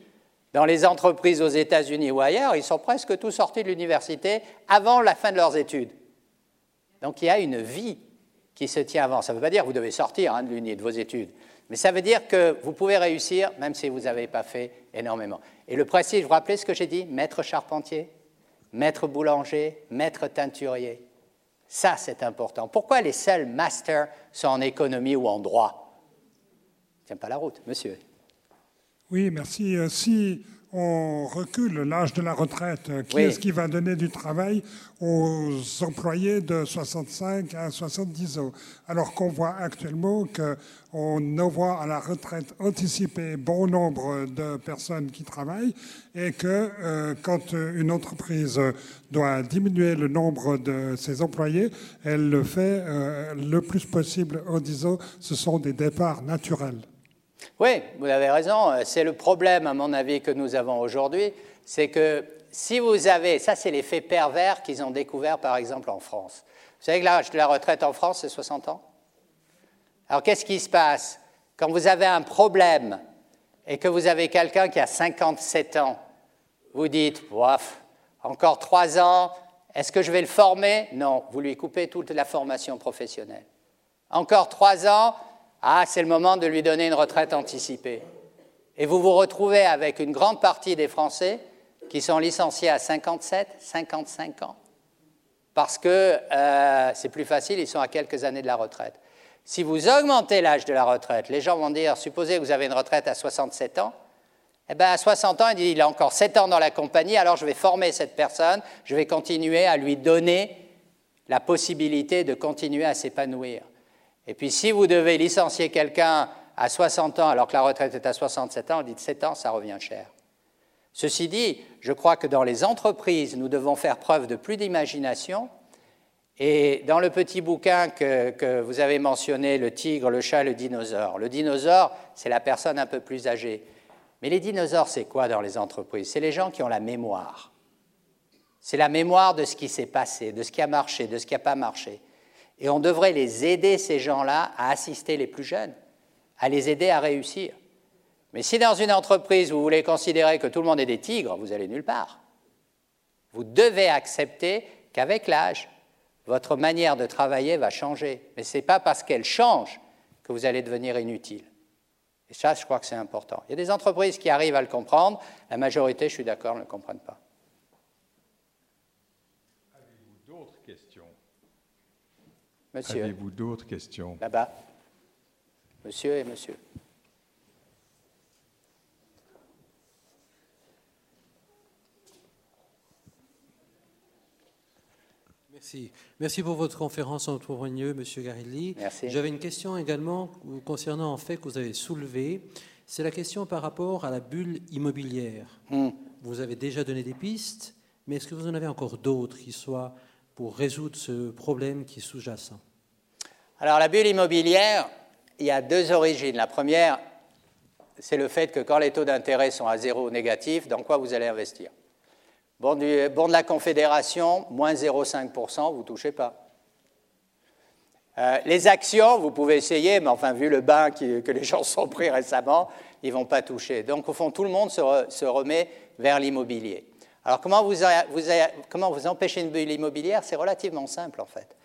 dans les entreprises aux États-Unis ou ailleurs, ils sont presque tous sortis de l'université avant la fin de leurs études. Donc il y a une vie qui se tient avant. Ça ne veut pas dire que vous devez sortir hein, de l'uni de vos études, mais ça veut dire que vous pouvez réussir même si vous n'avez pas fait énormément. Et le principe, vous vous rappelez ce que j'ai dit? Maître charpentier, maître boulanger, maître teinturier. Ça, c'est important. Pourquoi les seuls masters sont en économie ou en droit? Tiens pas la route, monsieur. Oui, merci. Euh, si on recule l'âge de la retraite, euh, qui est-ce qui va donner du travail aux employés de 65 à 70 ans? Alors qu'on voit actuellement qu'on envoie à la retraite anticipée bon nombre de personnes qui travaillent et que euh, quand une entreprise doit diminuer le nombre de ses employés, elle le fait le plus possible en disant ce sont des départs naturels. Oui, vous avez raison. C'est le problème, à mon avis, que nous avons aujourd'hui. C'est que si vous avez, ça c'est l'effet pervers qu'ils ont découvert par exemple en France. Vous savez que l'âge de la retraite en France, c'est 60 ans? Alors qu'est-ce qui se passe? Quand vous avez un problème et que vous avez quelqu'un qui a 57 ans, vous dites, Waf, encore 3 ans, est-ce que je vais le former? Non, vous lui coupez toute la formation professionnelle. Encore 3 ans, ah, c'est le moment de lui donner une retraite anticipée. Et vous vous retrouvez avec une grande partie des Français qui sont licenciés à 57, 55 ans. Parce que euh, c'est plus facile, ils sont à quelques années de la retraite. Si vous augmentez l'âge de la retraite, les gens vont dire, supposez que vous avez une retraite à 67 ans, eh bien à 60 ans, il il a encore 7 ans dans la compagnie, alors je vais former cette personne, je vais continuer à lui donner la possibilité de continuer à s'épanouir. Et puis si vous devez licencier quelqu'un à 60 ans alors que la retraite est à 67 ans, on dit 7 ans, ça revient cher. Ceci dit, je crois que dans les entreprises, nous devons faire preuve de plus d'imagination. Et dans le petit bouquin que, que, vous avez mentionné, le tigre, le chat, le dinosaure, le dinosaure, c'est la personne un peu plus âgée. Mais les dinosaures, c'est quoi dans les entreprises? C'est les gens qui ont la mémoire. C'est la mémoire de ce qui s'est passé, de ce qui a marché, de ce qui n'a pas marché. Et on devrait les aider, ces gens-là, à assister les plus jeunes. à les aider à réussir. Mais si dans une entreprise, vous voulez considérer que tout le monde est des tigres, vous allez nulle part. Vous devez accepter qu'avec l'âge, votre manière de travailler va changer. Mais ce n'est pas parce qu'elle change que vous allez devenir inutile. Et ça, je crois que c'est important. Il y a des entreprises qui arrivent à le comprendre, la majorité, je suis d'accord, ne le comprennent pas. Avez-vous d'autres questions Monsieur. Avez-vous d'autres questions? Là-bas. Monsieur et monsieur. Merci. Merci pour votre conférence en entrepreneur, Monsieur Garilli. Merci. J'avais une question également concernant un fait que vous avez soulevé. C'est la question par rapport à la bulle immobilière. Hmm. Vous avez déjà donné des pistes, mais est-ce que vous en avez encore d'autres qui soient pour résoudre ce problème qui est sous-jacent Alors la bulle immobilière, il y a deux origines. La première, c'est le fait que quand les taux d'intérêt sont à zéro négatif, dans quoi vous allez investir? Bon, de la Confédération, moins 0,5%, vous ne touchez pas. Euh, les actions, vous pouvez essayer, mais enfin, vu le bain que les gens sont pris récemment, ils ne vont pas toucher. Donc, au fond, tout le monde se remet vers l'immobilier. Alors, comment vous, empêchez une bulle immobilière? C'est relativement simple, en fait.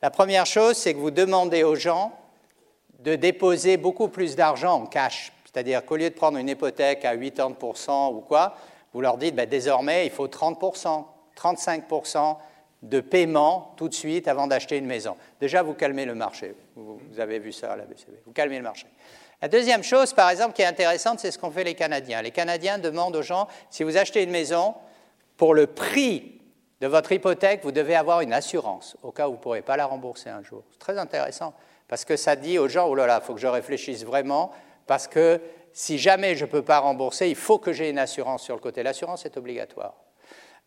La première chose, c'est que vous demandez aux gens de déposer beaucoup plus d'argent en cash. C'est-à-dire qu'au lieu de prendre une hypothèque à 80% ou quoi, vous leur dites ben, désormais il faut 30%, 35% de paiement tout de suite avant d'acheter une maison. Déjà, vous calmez le marché. Vous, avez vu ça à la BCB. Vous calmez le marché. La deuxième chose, par exemple, qui est intéressante, c'est ce qu'ont fait les Canadiens. Les Canadiens demandent aux gens, si vous achetez une maison, pour le prix de votre hypothèque, vous devez avoir une assurance, au cas où vous ne pourrez pas la rembourser un jour. C'est très intéressant, parce que ça dit aux gens, oh là là, il faut que je réfléchisse vraiment, parce que si jamais je ne peux pas rembourser, il faut que j'ai une assurance sur le côté. L'assurance est obligatoire.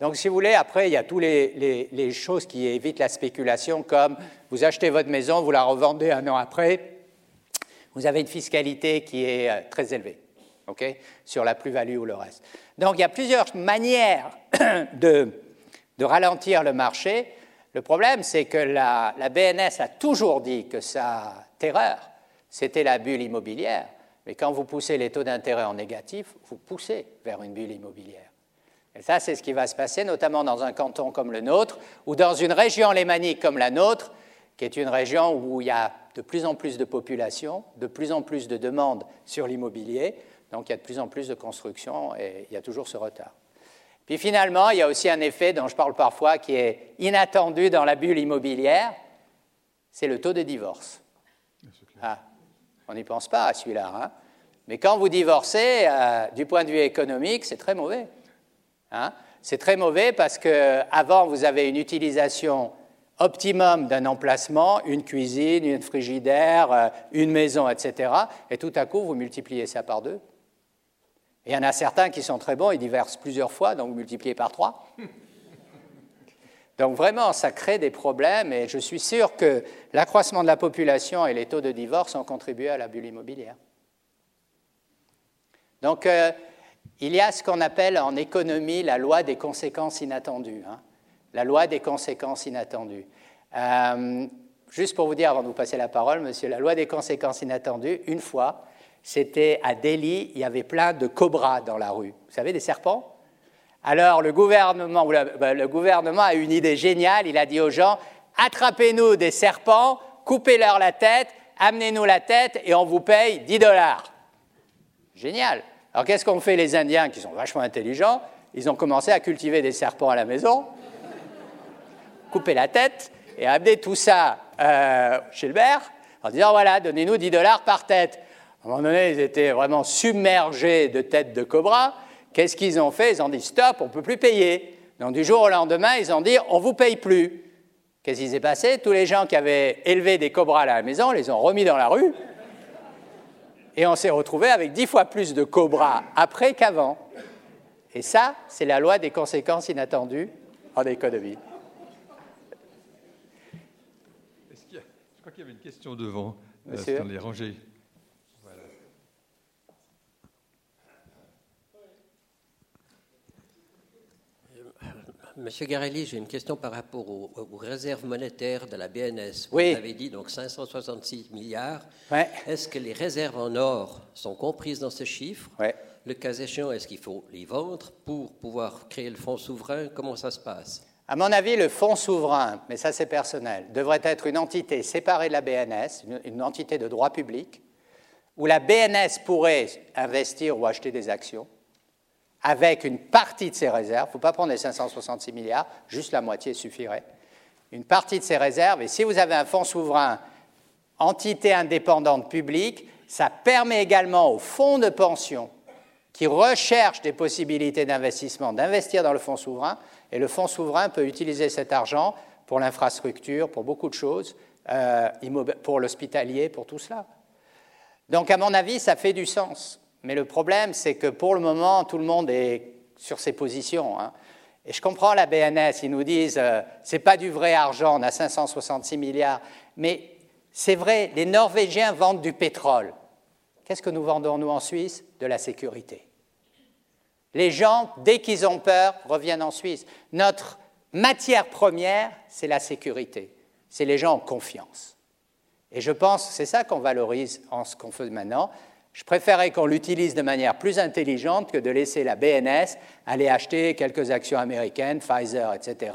Donc, si vous voulez, après, il y a toutes les, choses qui évitent la spéculation, comme vous achetez votre maison, vous la revendez un an après, vous avez une fiscalité qui est euh, très élevée, okay, sur la plus-value ou le reste. Donc, il y a plusieurs manières de, ralentir le marché. Le problème, c'est que la, la BNS a toujours dit que sa terreur, c'était la bulle immobilière. Mais quand vous poussez les taux d'intérêt en négatif, vous poussez vers une bulle immobilière. Et ça, c'est ce qui va se passer, notamment dans un canton comme le nôtre, ou dans une région lémanique comme la nôtre, qui est une région où il y a de plus en plus de population, de plus en plus de demandes sur l'immobilier, donc il y a de plus en plus de construction et il y a toujours ce retard. Puis finalement, il y a aussi un effet dont je parle parfois qui est inattendu dans la bulle immobilière, c'est le taux de divorce. Ah, on n'y pense pas à celui-là. Hein Mais quand vous divorcez, euh, du point de vue économique, c'est très mauvais. Hein c'est très mauvais parce qu'avant, vous avez une utilisation optimum d'un emplacement, une cuisine, une frigidaire, euh, une maison, etc. Et tout à coup, vous multipliez ça par deux. Il y en a certains qui sont très bons, ils divorcent plusieurs fois, donc vous multipliez par trois. Donc vraiment, ça crée des problèmes et je suis sûr que l'accroissement de la population et les taux de divorce ont contribué à la bulle immobilière. Donc euh, il y a ce qu'on appelle en économie la loi des conséquences inattendues. Hein. La loi des conséquences inattendues. Euh, juste pour vous dire, avant de vous passer la parole, monsieur, la loi des conséquences inattendues, une fois, c'était à Delhi, il y avait plein de cobras dans la rue. Vous savez, des serpents? Alors le gouvernement, ben, le gouvernement a une idée géniale, il a dit aux gens, attrapez-nous des serpents, coupez-leur la tête, amenez-nous la tête et on vous paye 10 dollars. Génial. Alors qu'est-ce qu'ont fait les Indiens qui sont vachement intelligents? Ils ont commencé à cultiver des serpents à la maison, couper la tête et amener tout ça euh, chez le maire en disant voilà, donnez-nous 10 dollars par tête. À un moment donné, ils étaient vraiment submergés de têtes de cobra. Qu'est-ce qu'ils ont fait? Ils ont dit stop, on ne peut plus payer. Donc du jour au lendemain, ils ont dit on ne vous paye plus. Qu'est-ce qui s'est passé? Tous les gens qui avaient élevé des cobras à la maison les ont remis dans la rue. Et on s'est retrouvé avec dix fois plus de cobras après qu'avant. Et ça, c'est la loi des conséquences inattendues en économie. je crois qu'il y avait une question devant, euh, dans les rangées. Monsieur Garelli, j'ai une question par rapport aux, réserves monétaires de la BNS. Vous avez dit donc 566 milliards. Est-ce que les réserves en or sont comprises dans ce chiffre? Le cas échéant, est-ce qu'il faut les vendre pour pouvoir créer le fonds souverain? Comment ça se passe? À mon avis, le fonds souverain, mais ça c'est personnel, devrait être une entité séparée de la BNS, une entité de droit public, où la BNS pourrait investir ou acheter des actions avec une partie de ses réserves, il ne faut pas prendre les 566 milliards, juste la moitié suffirait, une partie de ses réserves, et si vous avez un fonds souverain, entité indépendante publique, ça permet également aux fonds de pension qui recherchent des possibilités d'investissement d'investir dans le fonds souverain, et le fonds souverain peut utiliser cet argent pour l'infrastructure, pour beaucoup de choses, euh, pour l'hospitalier, pour tout cela. Donc à mon avis, ça fait du sens. Mais le problème, c'est que pour le moment, tout le monde est sur ses positions. Hein. Et je comprends la BNS, ils nous disent euh, c'est pas du vrai argent, on a 566 milliards. Mais c'est vrai, les Norvégiens vendent du pétrole. Qu'est-ce que nous vendons, nous, en Suisse? De la sécurité. Les gens, dès qu'ils ont peur, reviennent en Suisse. Notre matière première, c'est la sécurité. C'est les gens en confiance. Et je pense que c'est ça qu'on valorise en ce qu'on fait maintenant. Je préférerais qu'on l'utilise de manière plus intelligente que de laisser la BNS aller acheter quelques actions américaines, Pfizer, etc.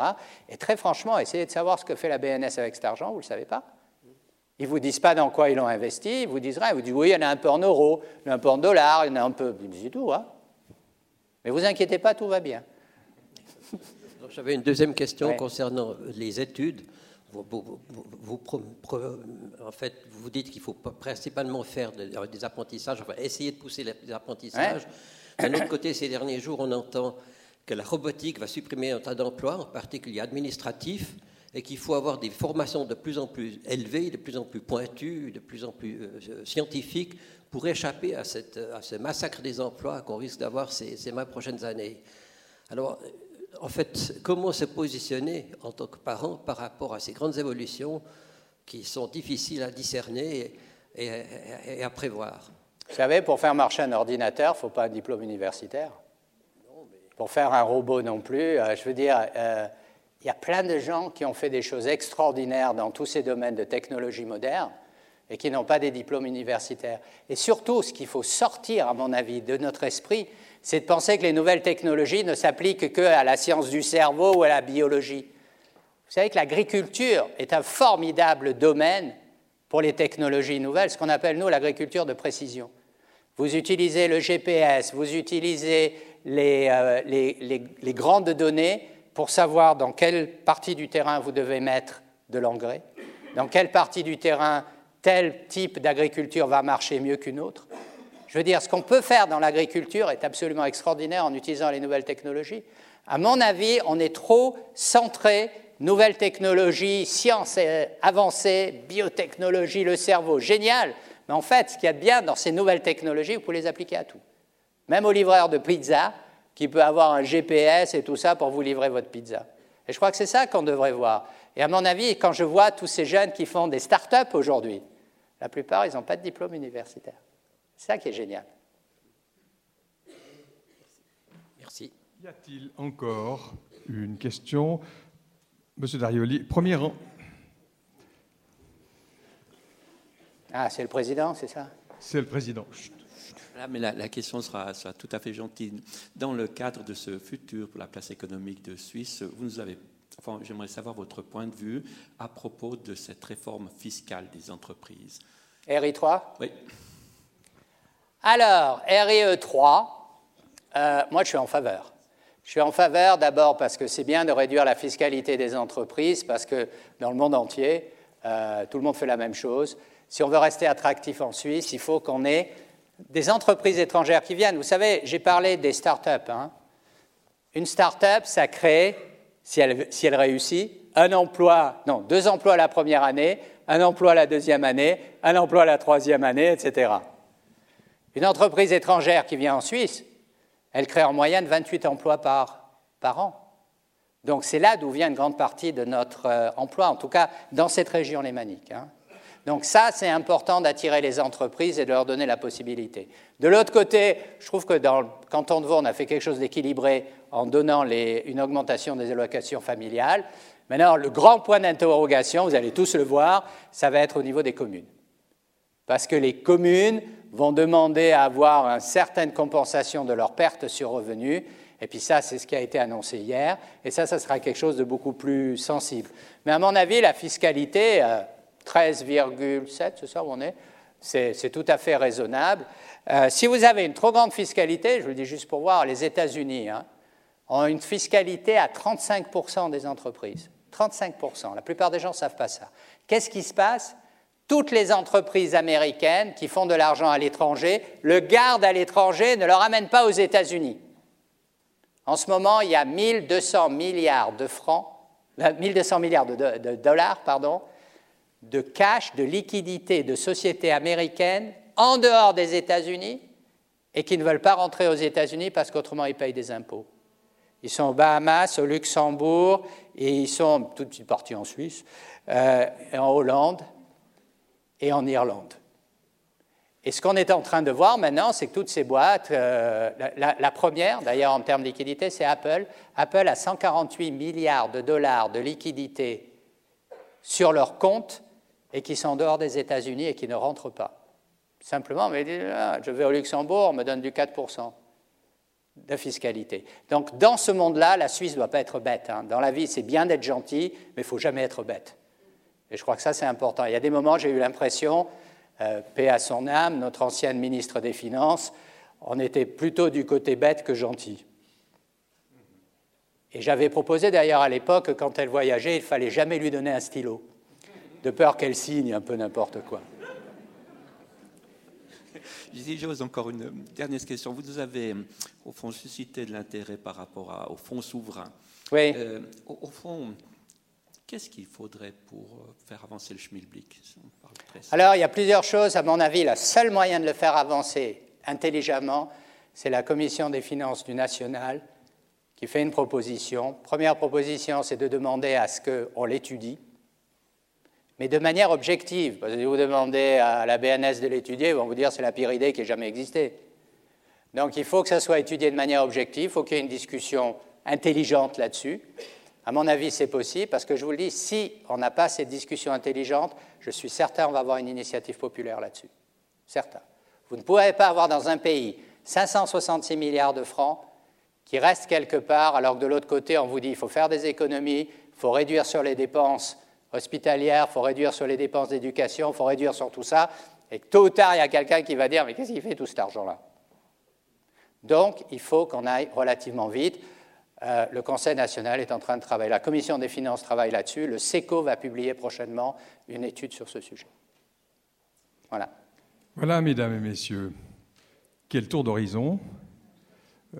Et très franchement, essayez de savoir ce que fait la BNS avec cet argent, vous ne le savez pas. Ils ne vous disent pas dans quoi ils l'ont investi, ils vous disent rien. Ils vous disent oui, il y en a un peu en euros, il y en a un peu en dollars, il y en a un peu. C'est tout. Hein Mais vous inquiétez pas, tout va bien. J'avais une deuxième question concernant les études. Vous, en fait, vous dites qu'il faut principalement faire des apprentissages, enfin essayer de pousser les apprentissages. D'un autre côté, ces derniers jours, on entend que la robotique va supprimer un tas d'emplois, en particulier administratifs, et qu'il faut avoir des formations de plus en plus élevées, de plus en plus pointues, de plus en plus euh, scientifiques pour échapper à, cette, à, ce massacre des emplois qu'on risque d'avoir ces, ces 20 prochaines années. Alors, en fait, comment se positionner en tant que parent par rapport à ces grandes évolutions qui sont difficiles à discerner et, à prévoir? Vous savez, pour faire marcher un ordinateur, il ne faut pas un diplôme universitaire. Pour faire un robot non plus, euh, je veux dire, euh, il y a plein de gens qui ont fait des choses extraordinaires dans tous ces domaines de technologie moderne et qui n'ont pas des diplômes universitaires. Et surtout, ce qu'il faut sortir, à mon avis, de notre esprit, c'est de penser que les nouvelles technologies ne s'appliquent qu'à la science du cerveau ou à la biologie. Vous savez que l'agriculture est un formidable domaine pour les technologies nouvelles, ce qu'on appelle, nous, l'agriculture de précision. Vous utilisez le GPS, vous utilisez les, euh, les, grandes données pour savoir dans quelle partie du terrain vous devez mettre de l'engrais, dans quelle partie du terrain tel type d'agriculture va marcher mieux qu'une autre. Je veux dire, ce qu'on peut faire dans l'agriculture est absolument extraordinaire en utilisant les nouvelles technologies. À mon avis, on est trop centré nouvelles technologies, sciences avancées, biotechnologie, le cerveau, génial. Mais en fait, ce qu'il y a de bien dans ces nouvelles technologies, vous pouvez les appliquer à tout. Même au livreur de pizza, qui peut avoir un GPS et tout ça pour vous livrer votre pizza. Et je crois que c'est ça qu'on devrait voir. Et à mon avis, quand je vois tous ces jeunes qui font des start-up aujourd'hui, la plupart, ils n'ont pas de diplôme universitaire. C'est ça qui est génial. Merci. Y a-t-il encore une question? Monsieur Darioli, premier rang. Ah, c'est le président, c'est ça? C'est le président. mais la, question sera, sera, tout à fait gentille. Dans le cadre de ce futur pour la place économique de Suisse, vous nous avez, enfin, j'aimerais savoir votre point de vue à propos de cette réforme fiscale des entreprises. RI3 Oui. Alors, RIE 3, euh, moi je suis en faveur. Je suis en faveur d'abord parce que c'est bien de réduire la fiscalité des entreprises, parce que dans le monde entier, euh, tout le monde fait la même chose. Si on veut rester attractif en Suisse, il faut qu'on ait des entreprises étrangères qui viennent. Vous savez, j'ai parlé des start-up. Hein. Une start-up, ça crée, si elle, si elle réussit, un emploi, non, deux emplois la première année, un emploi la deuxième année, un emploi la troisième année, etc. Une entreprise étrangère qui vient en Suisse, elle crée en moyenne 28 emplois par, an. Donc c'est là d'où vient une grande partie de notre euh, emploi, en tout cas dans cette région lémanique. Hein. Donc ça, c'est important d'attirer les entreprises et de leur donner la possibilité. De l'autre côté, je trouve que dans le canton de Vaud, on a fait quelque chose d'équilibré. en donnant une augmentation des allocations familiales. Maintenant, le grand point d'interrogation, vous allez tous le voir, ça va être au niveau des communes. Parce que les communes vont demander à avoir une certaine compensation de leurs pertes sur revenus. Et puis ça, c'est ce qui a été annoncé hier. Et ça, ça sera quelque chose de beaucoup plus sensible. Mais à mon avis, la fiscalité, 13,7, euh, c'est ça où on est? C'est tout à fait raisonnable. Euh, si vous avez une trop grande fiscalité, je le dis juste pour voir, les États-Unis hein, ont une fiscalité à 35% des entreprises. 35%. La plupart des gens ne savent pas ça. Qu'est-ce qui se passe? Toutes les entreprises américaines qui font de l'argent à l'étranger le gardent à l'étranger, ne le ramènent pas aux États-Unis. En ce moment, il y a 1200 milliards de francs, 1200 euh, milliards de, dollars, de cash, de liquidité de sociétés américaines en dehors des États-Unis et qui ne veulent pas rentrer aux États-Unis parce qu'autrement ils payent des impôts. Ils sont aux Bahamas, au Luxembourg, et ils sont toutes partis en Suisse, euh, en Hollande et en Irlande. Et ce qu'on est en train de voir maintenant, c'est que toutes ces boîtes, euh, la, première d'ailleurs en termes de liquidité, c'est Apple. Apple a 148 milliards de dollars de liquidité sur leur compte et qui sont dehors des États-Unis et qui ne rentrent pas. Simplement, mais ah, je vais au Luxembourg, on me donne du 4% de fiscalité. Donc dans ce monde-là, la Suisse ne doit pas être bête. Hein. Dans la vie, c'est bien d'être gentil, mais il ne faut jamais être bête. Et je crois que ça, c'est important. Il y a des moments, j'ai eu l'impression, euh, paix à son âme, notre ancienne ministre des Finances, on était plutôt du côté bête que gentil. Et j'avais proposé d'ailleurs à l'époque, quand elle voyageait, il fallait jamais lui donner un stylo, de peur qu'elle signe un peu n'importe quoi. J'ose encore une dernière question. Vous nous avez, au fond, suscité de l'intérêt par rapport au fonds souverain. Oui. Euh, au, fond, qu'est-ce qu'il faudrait pour euh, faire avancer le schmilblick Alors, il y a plusieurs choses. À mon avis, le seul moyen de le faire avancer intelligemment, c'est la commission des finances du national qui fait une proposition. Première proposition, c'est de demander à ce qu'on l'étudie mais de manière objective. Si vous demandez à la BNS de l'étudier, ils vont vous dire c'est la pire idée qui ait jamais existé. Donc il faut que ça soit étudié de manière objective, il faut qu'il y ait une discussion intelligente là-dessus. À mon avis, c'est possible, parce que je vous le dis, si on n'a pas cette discussion intelligente, je suis certain qu'on va avoir une initiative populaire là-dessus. Certain. Vous ne pourrez pas avoir dans un pays 566 milliards de francs qui restent quelque part, alors que de l'autre côté, on vous dit qu'il faut faire des économies, il faut réduire sur les dépenses hospitalière, il faut réduire sur les dépenses d'éducation, il faut réduire sur tout ça, et tôt ou tard, il y a quelqu'un qui va dire, mais qu'est-ce qu'il fait tout cet argent-là? Donc, il faut qu'on aille relativement vite. Euh, le Conseil national est en train de travailler, la Commission des finances travaille là-dessus, le SECO va publier prochainement une étude sur ce sujet. Voilà. Voilà, mesdames et messieurs, quel tour d'horizon,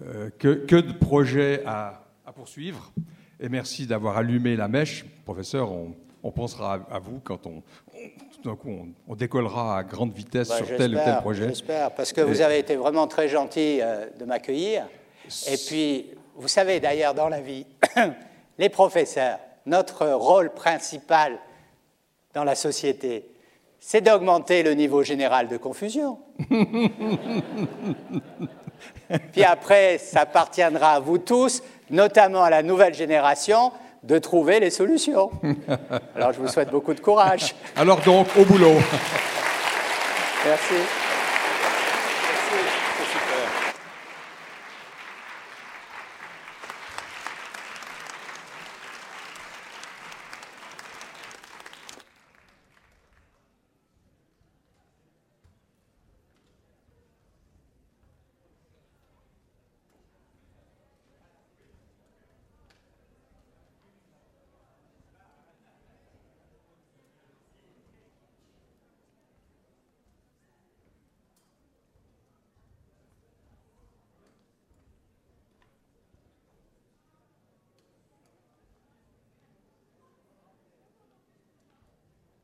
euh, que, de projets à, à poursuivre, et merci d'avoir allumé la mèche. Professeur, on, on pensera à vous quand on, on, décollera à grande vitesse bah, sur tel ou tel projet. J'espère, parce que vous avez été vraiment très gentil euh, de m'accueillir. Et puis, vous savez d'ailleurs, dans la vie, les professeurs, notre rôle principal dans la société, c'est d'augmenter le niveau général de confusion. Puis après, ça appartiendra à vous tous, notamment à la nouvelle génération, de trouver les solutions. Alors je vous souhaite beaucoup de courage. Alors donc, au boulot. Merci.